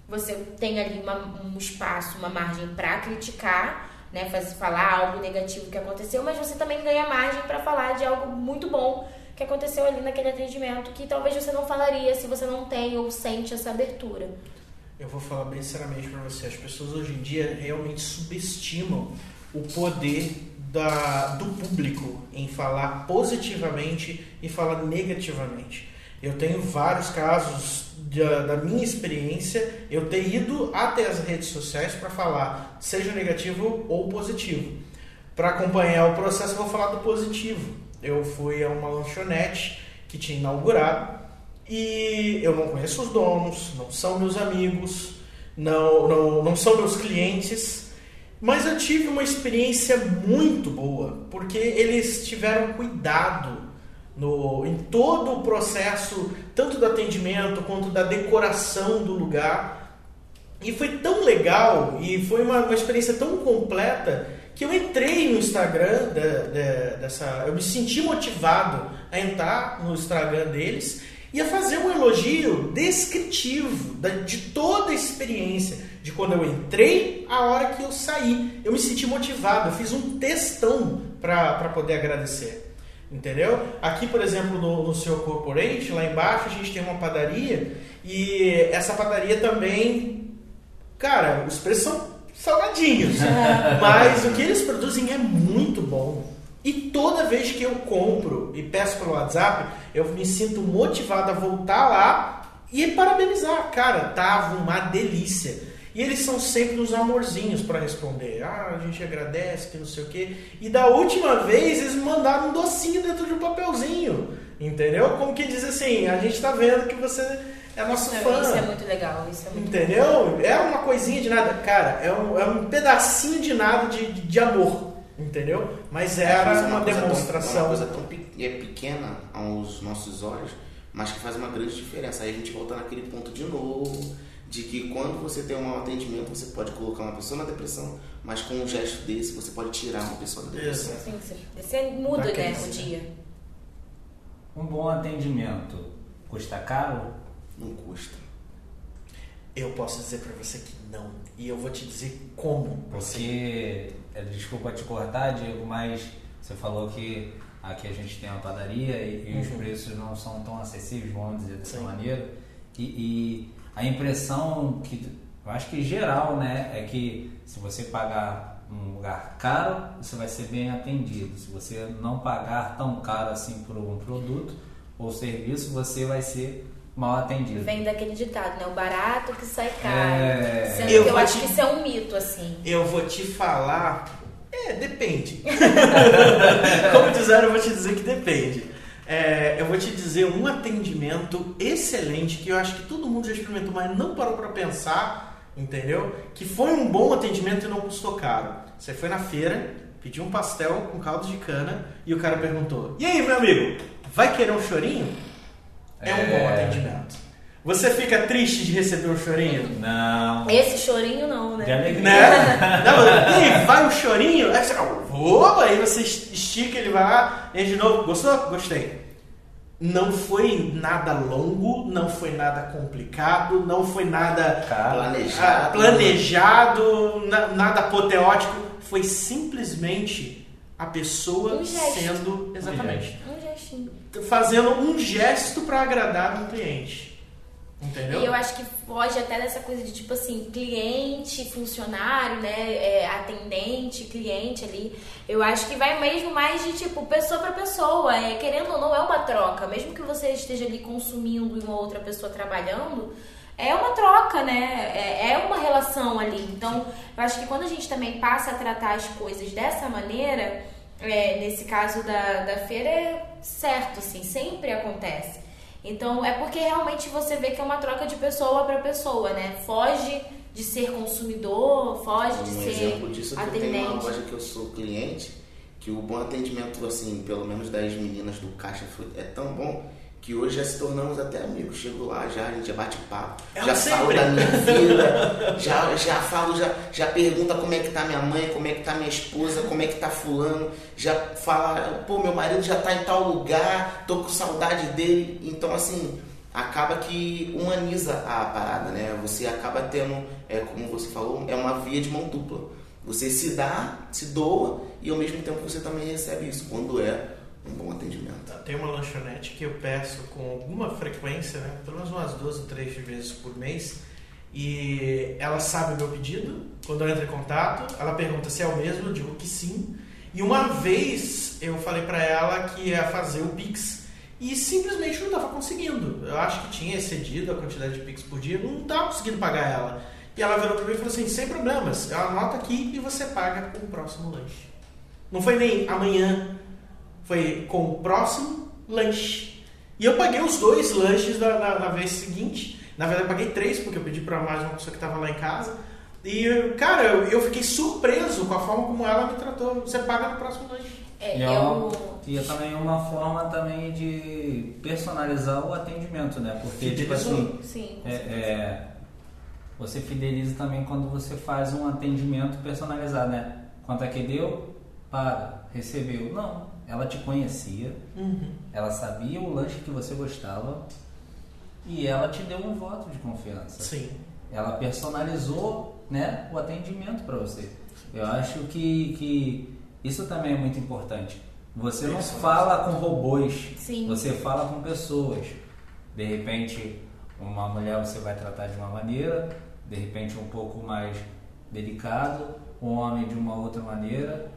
você tem ali uma, um espaço, uma margem para criticar, né, fazer, falar algo negativo que aconteceu, mas você também ganha margem para falar de algo muito bom que aconteceu ali naquele atendimento que talvez você não falaria se você não tem ou sente essa abertura. Eu vou falar bem sinceramente para você, as pessoas hoje em dia realmente subestimam o poder da, do público em falar positivamente e falar negativamente. Eu tenho vários casos da, da minha experiência, eu ter ido até as redes sociais para falar, seja negativo ou positivo. Para acompanhar o processo, eu vou falar do positivo. Eu fui a uma lanchonete que tinha inaugurado e eu não conheço os donos, não são meus amigos, não, não, não são meus clientes, mas eu tive uma experiência muito boa, porque eles tiveram cuidado no, em todo o processo, tanto do atendimento quanto da decoração do lugar. E foi tão legal e foi uma, uma experiência tão completa que eu entrei no Instagram de, de, dessa. Eu me senti motivado a entrar no Instagram deles ia fazer um elogio descritivo de toda a experiência, de quando eu entrei a hora que eu saí. Eu me senti motivado, eu fiz um textão para poder agradecer. Entendeu? Aqui, por exemplo, no, no seu corporate, lá embaixo a gente tem uma padaria e essa padaria também, cara, os preços são salgadinhos, *laughs* mas o que eles produzem é muito bom. E toda vez que eu compro e peço pelo WhatsApp, eu me sinto motivado a voltar lá e parabenizar. Cara, tava uma delícia. E eles são sempre uns amorzinhos para responder. Ah, a gente agradece, que não sei o quê. E da última vez eles mandaram um docinho dentro de um papelzinho. Entendeu? Como que diz assim, a gente tá vendo que você é nosso Não, fã. Isso é muito legal, isso é muito Entendeu? É uma coisinha de nada. Cara, é um, é um pedacinho de nada de, de amor. Entendeu? Mas era Mas é uma, coisa tão- demonstração. uma coisa tão pe- é pequena aos nossos olhos, mas que faz uma grande diferença. Aí a gente volta naquele ponto de novo, de que quando você tem um mau atendimento, você pode colocar uma pessoa na depressão, mas com um gesto desse, você pode tirar uma pessoa da depressão. Sim, você, muda, né, o dia. Um bom atendimento custa caro? Não custa. Eu posso dizer pra você que não. E eu vou te dizer como. Porque, é, desculpa te cortar, Diego, mas você falou que aqui a gente tem uma padaria e, e os Uhum. preços não são tão acessíveis, vamos dizer dessa Sim. maneira. E, e a impressão que eu acho que geral, né, é que se você pagar um lugar caro, você vai ser bem atendido. Se você não pagar tão caro assim por um produto ou serviço, você vai ser mal atendido. Vem daquele ditado, né? O barato que sai caro. É. Sendo Eu que eu acho te- que isso é um mito, assim. Eu vou te falar. É, depende. *laughs* Como disseram, eu vou te dizer que depende. É, eu vou te dizer um atendimento excelente que eu acho que todo mundo já experimentou, mas não parou pra pensar, entendeu? Que foi um bom atendimento e não custou caro. Você foi na feira, pediu um pastel com caldo de cana e o cara perguntou: E aí, meu amigo, vai querer um chorinho? É um bom É. atendimento. Você fica triste de receber um chorinho? Não. Esse chorinho não, né? De alegria. Né? Não, e aí, vai o chorinho? Aí você, opa, aí você estica, ele vai lá, e de novo, gostou? Gostei. Não foi nada longo, não foi nada complicado, não foi nada Planejado. ah, planejado, na- nada apoteótico. Foi simplesmente a pessoa Um sendo. Exatamente. Um Fazendo um gesto para agradar um cliente. Entendeu? E eu acho que foge até dessa coisa de tipo assim, cliente, funcionário, né? é, atendente, cliente ali. Eu acho que vai mesmo mais de tipo pessoa pra pessoa. É, querendo ou não, é uma troca. Mesmo que você esteja ali consumindo e uma outra pessoa trabalhando, é uma troca, né? É, é uma relação ali. Então, eu acho que quando a gente também passa a tratar as coisas dessa maneira, é, nesse caso da, da feira, é certo, assim, sempre acontece. Então, é porque realmente você vê que é uma troca de pessoa para pessoa, né? Foge de ser consumidor, foge de Um ser exemplo disso é que eu tenho uma atendente. loja que eu sou cliente, que o bom atendimento, assim, pelo menos das meninas do caixa é tão bom que hoje já se tornamos até amigos. Chego lá já, a gente já bate papo, É já um falo sempre. da minha vida, *laughs* já, já falo, já, já pergunta como é que tá minha mãe, como é que tá minha esposa, como é que tá fulano, já fala, pô, meu marido já tá em tal lugar, tô com saudade dele. Então, assim, acaba que humaniza a parada, né? Você acaba tendo, é, como você falou, é uma via de mão dupla. Você se dá, se doa e ao mesmo tempo você também recebe isso, quando é um bom atendimento. Tem uma lanchonete que eu peço com alguma frequência, né? Pelo menos umas duas ou três vezes por mês. E ela sabe o meu pedido. Quando eu entro em contato, ela pergunta se é o mesmo, eu digo que sim. E uma vez eu falei pra ela que ia fazer o Pix e simplesmente não estava conseguindo. Eu acho que tinha excedido a quantidade de Pix por dia, não estava conseguindo pagar ela. E ela virou pra mim e falou assim: sem problemas, anota aqui e você paga o próximo lanche. Não foi nem amanhã, foi com o próximo lanche. E eu paguei os dois lanches na, na- na vez seguinte. Na verdade, eu paguei três, porque eu pedi pra mais uma pessoa que tava lá em casa. E, cara, eu, eu fiquei surpreso com a forma como ela me tratou. Você paga no próximo lanche. É, E, é uma- e é também uma forma também de personalizar o atendimento, né? Porque, tipo assim, sim. é, é, você fideliza também quando você faz um atendimento personalizado, né? Quanto é que deu? Paga. Recebeu? Não. Ela te conhecia, ela sabia o lanche que você gostava e ela te deu um voto de confiança. Sim. ela personalizou né, o atendimento para você. Eu acho que, que isso também é muito importante. Você não fala com robôs, Sim. você fala com pessoas. De repente, uma mulher você vai tratar de uma maneira, de repente um pouco mais delicado, um homem de uma outra maneira,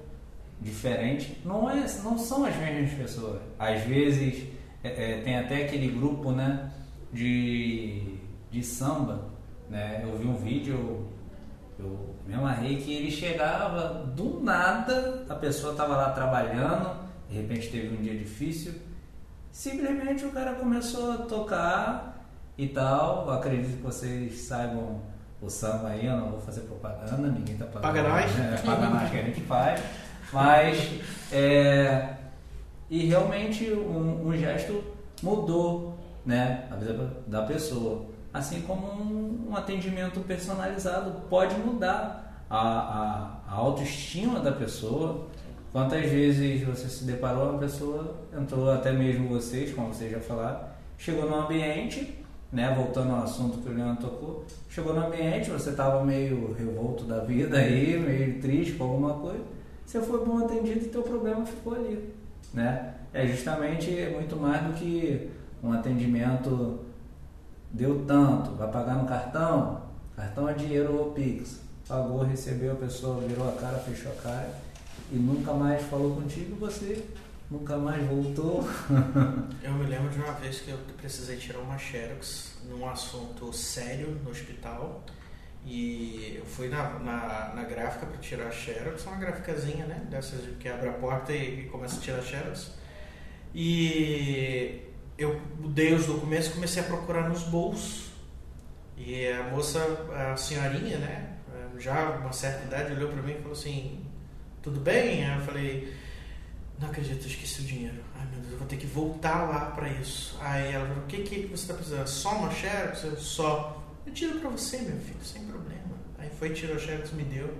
diferente. Não, é, não são as mesmas pessoas. Às vezes é, é, tem até aquele grupo né, de, de samba. Né? Eu vi um vídeo, eu me amarrei que ele chegava do nada, a pessoa estava lá trabalhando, de repente teve um dia difícil, simplesmente o cara começou a tocar e tal. Eu acredito que vocês saibam o samba aí, eu não vou fazer propaganda, ninguém tá pagando. Paga nós. *laughs* É, paga nós que a gente faz. Mas é, e realmente um, um gesto mudou né, a vida da pessoa. Assim como um, um atendimento personalizado pode mudar a, a, a, autoestima da pessoa. Quantas vezes você se deparou, uma pessoa entrou, até mesmo vocês, como vocês já falaram, chegou num ambiente, né, voltando ao assunto que o Leandro tocou, chegou no ambiente, você estava meio revolto da vida aí, meio triste com alguma coisa, você foi bom atendido e teu problema ficou ali, né? É justamente muito mais do que um atendimento deu tanto, vai pagar no cartão, cartão é dinheiro ou Pix, pagou, recebeu, a pessoa virou a cara, fechou a cara e nunca mais falou contigo, você nunca mais voltou. *laughs* eu me lembro de uma vez que eu precisei tirar uma xerox num assunto sério no hospital e eu fui na, na, na gráfica para tirar a xerox, uma gráficazinha, né? Dessas que abre a porta e, e começa a tirar a xerox. E eu dei os documentos e comecei a procurar nos bolsos. E a moça, a senhorinha, né? Já uma certa idade, olhou para mim e falou assim: Tudo bem? Eu falei: Não acredito, esqueci o dinheiro. Ai meu Deus, eu vou ter que voltar lá para isso. Aí ela falou: O que, que você está precisando? Só uma xerox? Eu só. Eu tiro para você, meu filho, sem problema. Aí foi, tirou a xerox, me deu. Eu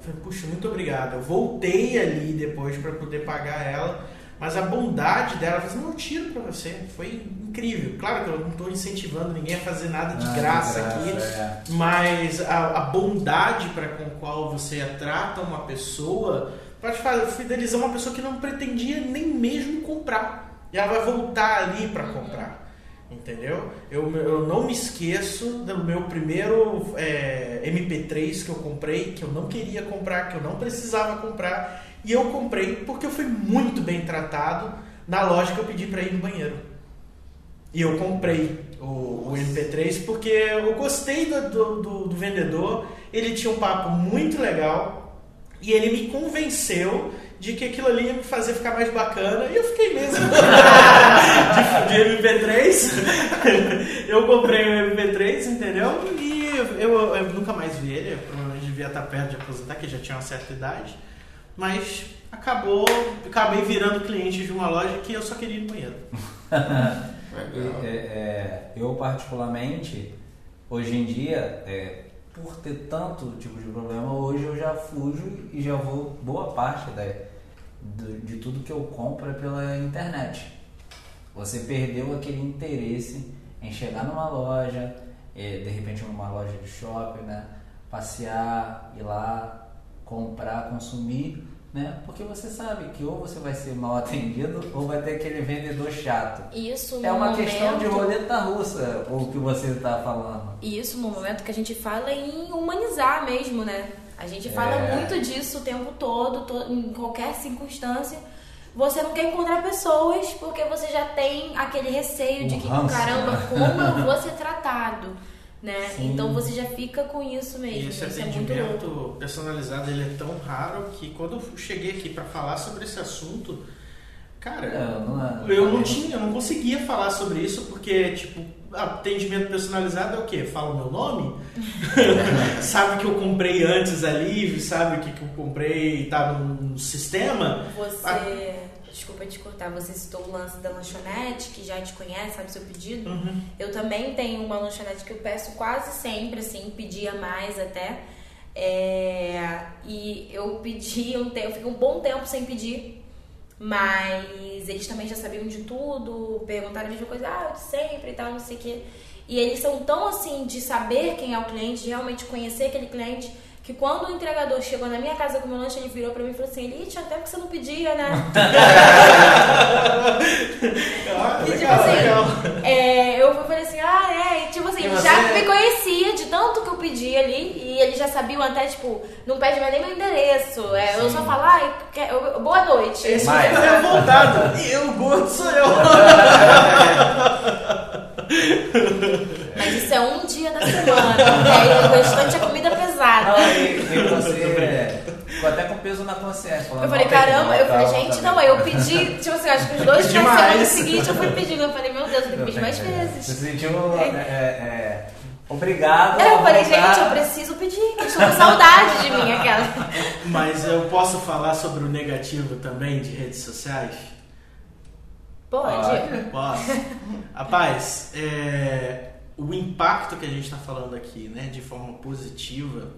falei: Puxa, muito obrigado. Eu voltei ali depois para poder pagar ela. Mas a bondade dela, ela falou assim, não, eu tiro pra você. Foi incrível. Claro que eu não estou incentivando ninguém a fazer nada de Ah, graça, graça, aqui, é. mas a, a bondade para com qual você trata uma pessoa pode fidelizar uma pessoa que não pretendia nem mesmo comprar. E ela vai voltar ali para comprar. Entendeu? Eu, eu não me esqueço do meu primeiro é, MP3 que eu comprei, que eu não queria comprar, que eu não precisava comprar. E eu comprei porque eu fui muito bem tratado na loja que eu pedi para ir no banheiro. E eu comprei o, o MP3 porque eu gostei do, do, do, do vendedor, ele tinha um papo muito legal e ele me convenceu de que aquilo ali ia me fazer ficar mais bacana e eu fiquei mesmo *laughs* de, de MP3. eu comprei o MP3, entendeu? E eu, eu, eu nunca mais vi ele, eu provavelmente devia estar perto de aposentar, que já tinha uma certa idade. Mas acabou, acabei virando cliente de uma loja que eu só queria ir no banheiro. É, é, eu particularmente, hoje em dia, é, por ter tanto tipo de problema, hoje eu já fujo e já vou boa parte da, de, de tudo que eu compro é pela internet. Você perdeu aquele interesse em chegar numa loja, é, de repente numa loja de shopping, né? Passear, ir lá, comprar, consumir, né? Porque você sabe que ou você vai ser mal *laughs* atendido ou vai ter aquele vendedor chato. Isso É uma momento, questão de roleta russa, o que você está falando. Isso no momento que a gente fala em humanizar mesmo, né? A gente fala É. muito disso o tempo todo, to- em qualquer circunstância. Você não quer encontrar pessoas porque você já tem aquele receio de que, ranço, caramba, né? como eu vou *laughs* ser tratado, né? Sim. Então você já fica com isso E mesmo. esse Isso é atendimento personalizado ele é tão raro que quando eu cheguei aqui para falar sobre esse assunto, cara, É, não é- eu não tinha, eu não conseguia falar sobre isso porque tipo atendimento personalizado é o quê? Fala o meu nome? *laughs* sabe que eu comprei antes ali, sabe o que, que eu comprei e tá no, sistema? Você. Desculpa te cortar, você citou o lance da lanchonete, que já te conhece, sabe o seu pedido. Uhum. Eu também tenho uma lanchonete que eu peço quase sempre, assim, pedia mais até. É, e eu pedi um tempo, eu fiquei um bom tempo sem pedir, mas eles também já sabiam de tudo, perguntaram a mesma coisa, ah, de sempre e tal, não sei o quê. E eles são tão assim de saber quem é o cliente, de realmente conhecer aquele cliente, que quando o entregador chegou na minha casa com o meu lanche, ele virou pra mim e falou assim: Elite, até porque você não pedia, né? Ah, E tipo legal, legal. assim, é, eu falei assim, ah, é, e tipo assim, ele já me conhecia de tanto que eu pedi ali, e eles já sabiam até, tipo, não pede mais nem meu endereço. É, eu só falo, ai, quer- eu- boa noite. Esse Mas- fica revoltado. E eu, gordo, sou eu. *laughs* É um dia da semana, né? O restante é comida pesada. E, e você ficou até com peso na consciência. Eu falei, caramba, eu falei, gente, não, aí eu pedi, tipo assim, acho que os dois de semana seguinte eu fui pedindo. Eu falei, meu Deus, eu tenho que pedir mais Você vezes. se sentiu é, é, é, obrigado. É, eu falei, voltar. gente, eu preciso pedir, estão com saudade de mim, aquela. *laughs* Mas eu posso falar sobre o negativo também de redes sociais? Pode. Posso. Rapaz, é, o impacto que a gente está falando aqui, né, de forma positiva,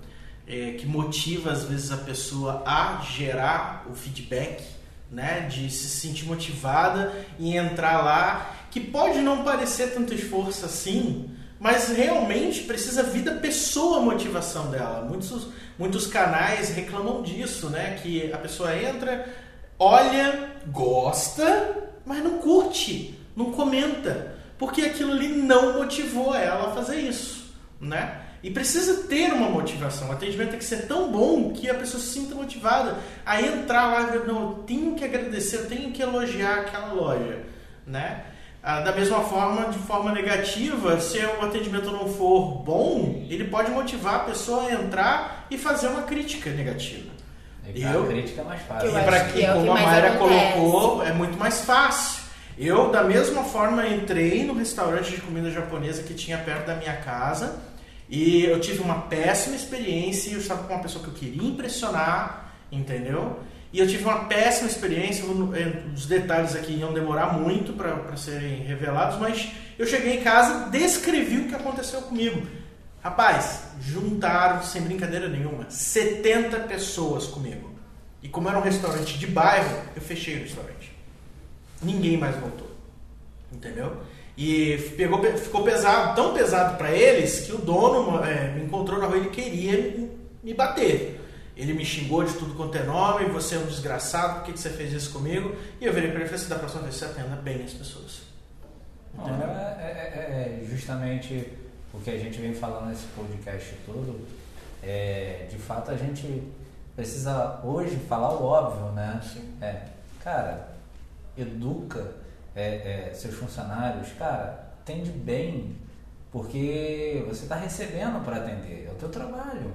é, que motiva às vezes a pessoa a gerar o feedback, né, de se sentir motivada e entrar lá, que pode não parecer tanto esforço assim, mas realmente precisa vir da pessoa a motivação dela. Muitos, muitos canais reclamam disso, né, que a pessoa entra, olha, gosta, mas não curte, não comenta, porque aquilo ali não motivou ela a fazer isso, né? E precisa ter uma motivação. O atendimento tem que ser tão bom que a pessoa se sinta motivada a entrar lá e ver, não, eu tenho que agradecer, eu tenho que elogiar aquela loja, né? Ah, da mesma forma, de forma negativa, se o atendimento não for bom, ele pode motivar a pessoa a entrar e fazer uma crítica negativa. E Eu- a crítica é mais fácil. E para que quem, é como a Mayra colocou, é muito mais fácil. Eu, da mesma forma, entrei no restaurante de comida japonesa que tinha perto da minha casa e eu tive uma péssima experiência. Eu estava com uma pessoa que eu queria impressionar, entendeu? E eu tive uma péssima experiência. eh, Os detalhes aqui iam demorar muito para serem revelados, mas eu cheguei em casa, descrevi o que aconteceu comigo. Rapaz, juntaram, sem brincadeira nenhuma, 70 pessoas comigo. E como era um restaurante de bairro, eu fechei o restaurante. Ninguém mais voltou. Entendeu? E pegou, ficou pesado, tão pesado para eles que o dono é, me encontrou na rua e ele queria me, me bater. Ele me xingou de tudo quanto é nome, você é um desgraçado, por que, que você fez isso comigo? E eu virei para ele e falei assim, da próxima vez você atenda bem as pessoas. Não, Entendeu? é, é- é justamente o que a gente vem falando nesse podcast todo. É, de fato, a gente precisa hoje falar o óbvio, né? Sim. É, cara, educa é, é, seus funcionários, cara, atende bem, porque você está recebendo para atender, é o teu trabalho,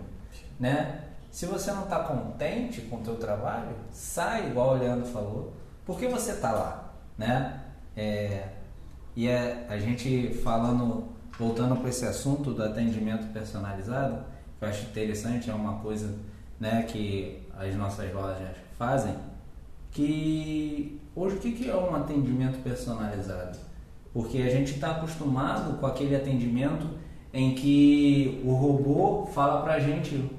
né? Se você não está contente com o teu trabalho, sai, igual o Leandro falou, porque você está lá, né? É, e é, a gente falando, voltando para esse assunto do atendimento personalizado, que eu acho interessante, é uma coisa né, que as nossas lojas fazem, que hoje o que é um atendimento personalizado? Porque a gente está acostumado com aquele atendimento em que o robô fala pra gente,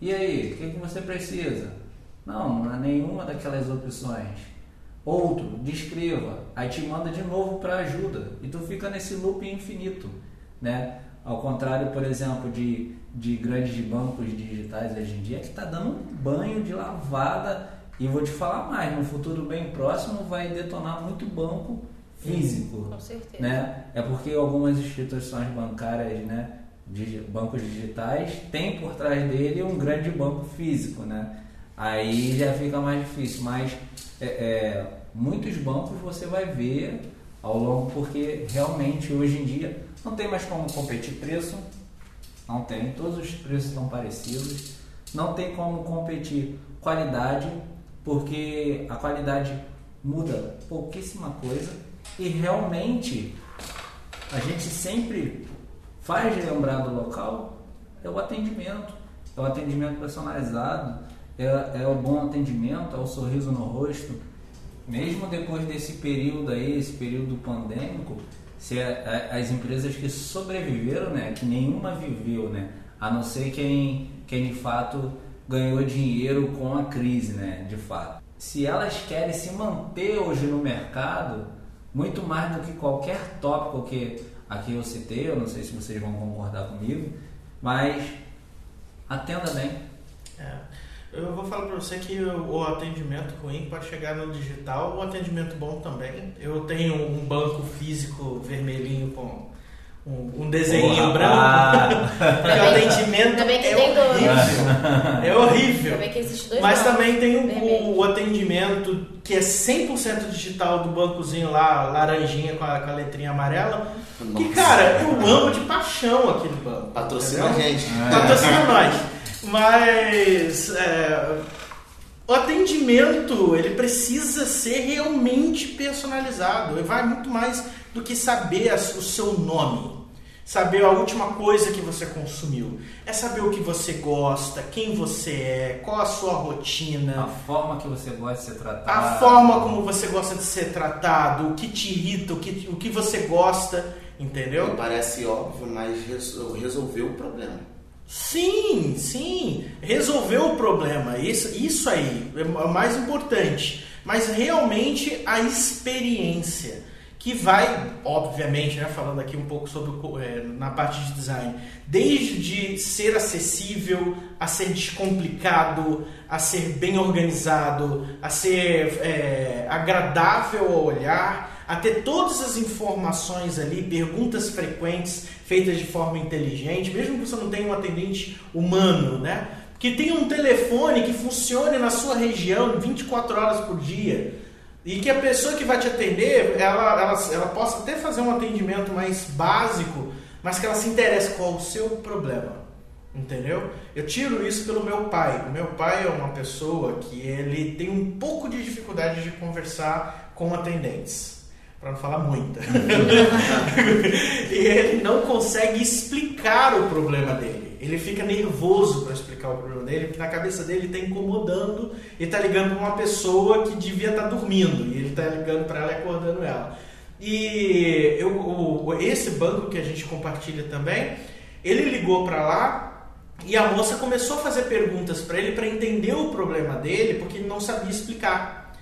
e aí, o que, que você precisa? Não, não é nenhuma daquelas opções. Outro, descreva, aí te manda de novo para ajuda e tu fica nesse loop infinito, né? Ao contrário, por exemplo, de, de grandes bancos digitais hoje em dia, que está dando um banho de lavada e vou te falar mais, no futuro bem próximo vai detonar muito banco físico, Com certeza. né? É porque algumas instituições bancárias, né, de bancos digitais, têm por trás dele um grande banco físico, né? Aí já fica mais difícil, mas é, é, muitos bancos você vai ver ao longo, porque realmente hoje em dia não tem mais como competir preço, não tem, todos os preços estão parecidos, não tem como competir qualidade, porque a qualidade muda pouquíssima coisa e realmente a gente sempre faz lembrar do local é o atendimento, é o atendimento personalizado, é, é o bom atendimento, é o sorriso no rosto. Mesmo depois desse período aí, esse período pandêmico, se as empresas que sobreviveram, né, que nenhuma viveu, né, a não ser quem, quem de fato ganhou dinheiro com a crise, né, de fato. Se elas querem se manter hoje no mercado, muito mais do que qualquer tópico que aqui eu citei, eu não sei se vocês vão concordar comigo, mas atenda bem. É. Eu vou falar para você que o atendimento ruim pode chegar no digital, o atendimento bom também. Eu tenho um banco físico vermelhinho com um, um desenho Porra, branco. ah. Porque o atendimento bem que é tem dois. horrível. É horrível. Que existe dois Mas bancos também tem o, o atendimento que é 100% digital do bancozinho lá, laranjinha com a, com a letrinha amarela. Que, Nossa. cara, eu amo de paixão aquele banco. Patrocina a gente. Patrocina nós. Mas é, o atendimento ele precisa ser realmente personalizado. Ele vai muito mais do que saber o seu nome. Saber a última coisa que você consumiu. É saber o que você gosta, quem você é, qual a sua A rotina, forma que você gosta de ser tratado. a forma como você gosta de ser tratado, o que te irrita, o que, o que você gosta, entendeu? Parece óbvio, mas resol- resolveu o problema. Sim, sim. Resolveu o problema. Isso, isso aí é o mais importante. Mas realmente a experiência. Que vai, obviamente, né, falando aqui um pouco sobre é, na parte de design, desde ser acessível, a ser descomplicado, a ser bem organizado, a ser é, agradável ao olhar, a ter todas as informações ali, perguntas frequentes feitas de forma inteligente, mesmo que você não tenha um atendente humano, né? Que tenha um telefone que funcione na sua região 24 horas por dia. E que a pessoa que vai te atender, ela, ela, ela possa até fazer um atendimento mais básico, mas que ela se interesse qual o seu problema. Entendeu? Eu tiro isso pelo meu pai. O meu pai é uma pessoa que ele tem um pouco de dificuldade de conversar com atendentes. Para não falar muita. *laughs* *laughs* e ele não consegue explicar o problema dele. Ele fica nervoso para explicar o problema dele, porque na cabeça dele está incomodando e está ligando para uma pessoa que devia estar dormindo. E ele está ligando para ela e acordando ela. E eu, o, esse banco que a gente compartilha também, ele ligou para lá e a moça começou a fazer perguntas para ele para entender o problema dele, porque ele não sabia explicar.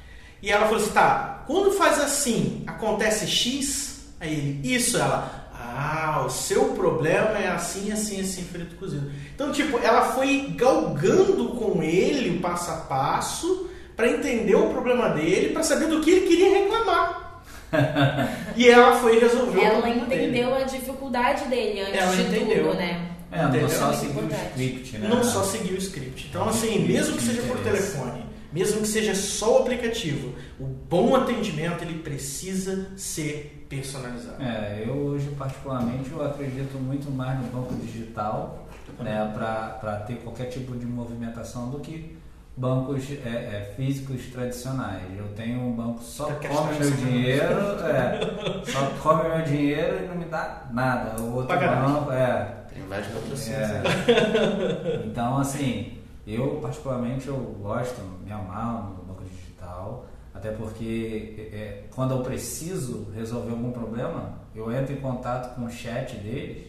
E ela falou assim: tá, quando faz assim, acontece X? Aí ele, isso, ela, ah, o seu problema é assim, assim, assim, frito cozido. Então, tipo, ela foi galgando com ele o passo a passo para entender o problema dele, para saber do que ele queria reclamar. *laughs* e ela foi resolver o Ela problema dele. entendeu a dificuldade dele antes Ela de entendeu. tudo, né? É, não Entendeu? só seguir o script, né? Não só seguir o script. Então, assim, mesmo que seja por Interesse. telefone, mesmo que seja só o aplicativo, o bom atendimento ele precisa ser personalizado. É, eu hoje particularmente eu acredito muito mais no banco digital, né, para ter qualquer tipo de movimentação do que bancos é, é, físicos tradicionais. Eu tenho um banco que só Tá que come meu dinheiro, é, *laughs* só come meu dinheiro e não me dá nada. O outro Paga nada. banco é, Tem vários patrocínios. é. né? Então, assim, eu particularmente eu gosto, me amarro no banco digital, até porque é, quando eu preciso resolver algum problema, eu entro em contato com o chat deles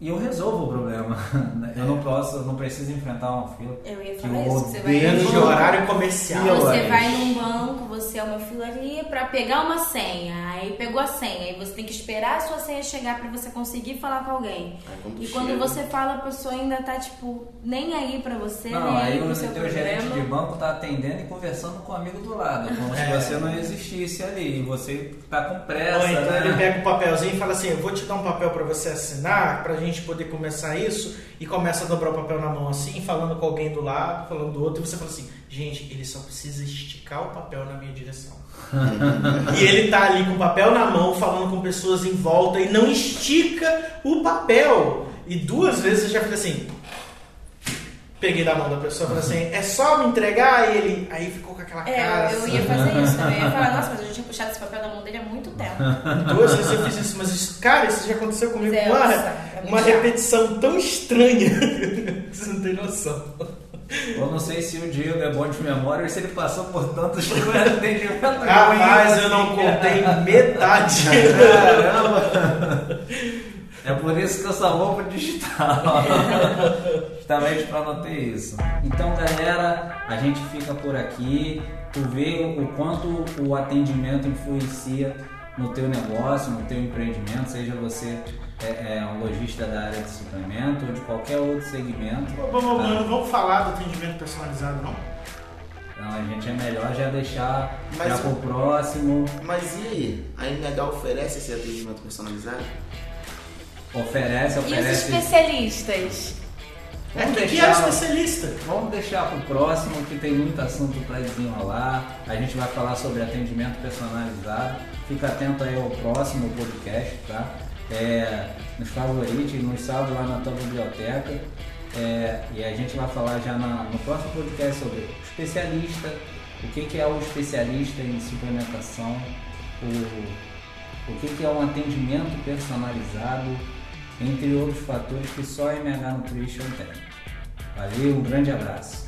e eu resolvo o problema. *laughs* Eu não posso, eu não preciso enfrentar uma fila. Eu ia falar isso. Você vai Dentro de banco, horário comercial. Você horas. vai num banco, você é uma fila ali pra pegar uma senha. Aí pegou a senha. Aí você tem que esperar a sua senha chegar pra você conseguir falar com alguém. Aí quando E chega- quando você fala, a pessoa ainda tá, tipo, nem aí pra você, Não, nem aí aí pro o seu teu gerente de banco tá atendendo e conversando com o amigo do lado, como se É. você não existisse ali. E você tá com pressa, Ou então né? ele pega um papelzinho e fala assim: Eu vou te dar um papel para você assinar, pra gente poder começar isso, e começa a dobrar o papel na mão assim, falando com alguém do lado, falando do outro, e você fala assim: Gente, ele só precisa esticar o papel na minha direção. *laughs* e ele tá ali com o papel na mão, falando com pessoas em volta, e não estica o papel. E duas vezes eu já fiz assim. Peguei da mão da pessoa e falei assim: É só me entregar? E ele. Aí ficou com aquela cara. É, eu, eu assim. ia fazer isso também. Eu ia falar, nossa, mas eu já tinha puxado esse papel da mão dele há muito tempo. Duas vezes eu fiz isso, mas isso, cara, isso já aconteceu comigo com uma, repetição tão estranha *laughs* que você não tem noção. Eu não sei se o Diego é bom de memória ou se ele passou por tantos atendimentos. *laughs* Rapaz, eu não contei metade. Caramba! É por isso que eu só vou pro digital. *laughs* Justamente para não ter isso. Então, galera, a gente fica por aqui. Tu vê o quanto o atendimento influencia no teu negócio, no teu empreendimento, seja você é, é um lojista da área de suplemento ou de qualquer outro segmento. Vamos, vamos, tá? não vamos falar do atendimento personalizado, não? Então a gente é melhor já deixar mas, já pro próximo. Mas e aí? A MH oferece esse atendimento personalizado? Oferece, oferece. E os especialistas? Vamos é, que deixar, é especialista? Vamos deixar pro próximo que tem muito assunto para desenrolar. A gente vai falar sobre atendimento personalizado. Fica atento aí ao próximo podcast, tá? É, nos favorite, nos salve lá na tua biblioteca. É, e a gente vai falar já na, no próximo podcast sobre especialista, o que, que é o especialista em suplementação, o, o que, que é um atendimento personalizado, entre outros fatores que só a MH Nutrition tem. Valeu, um grande abraço.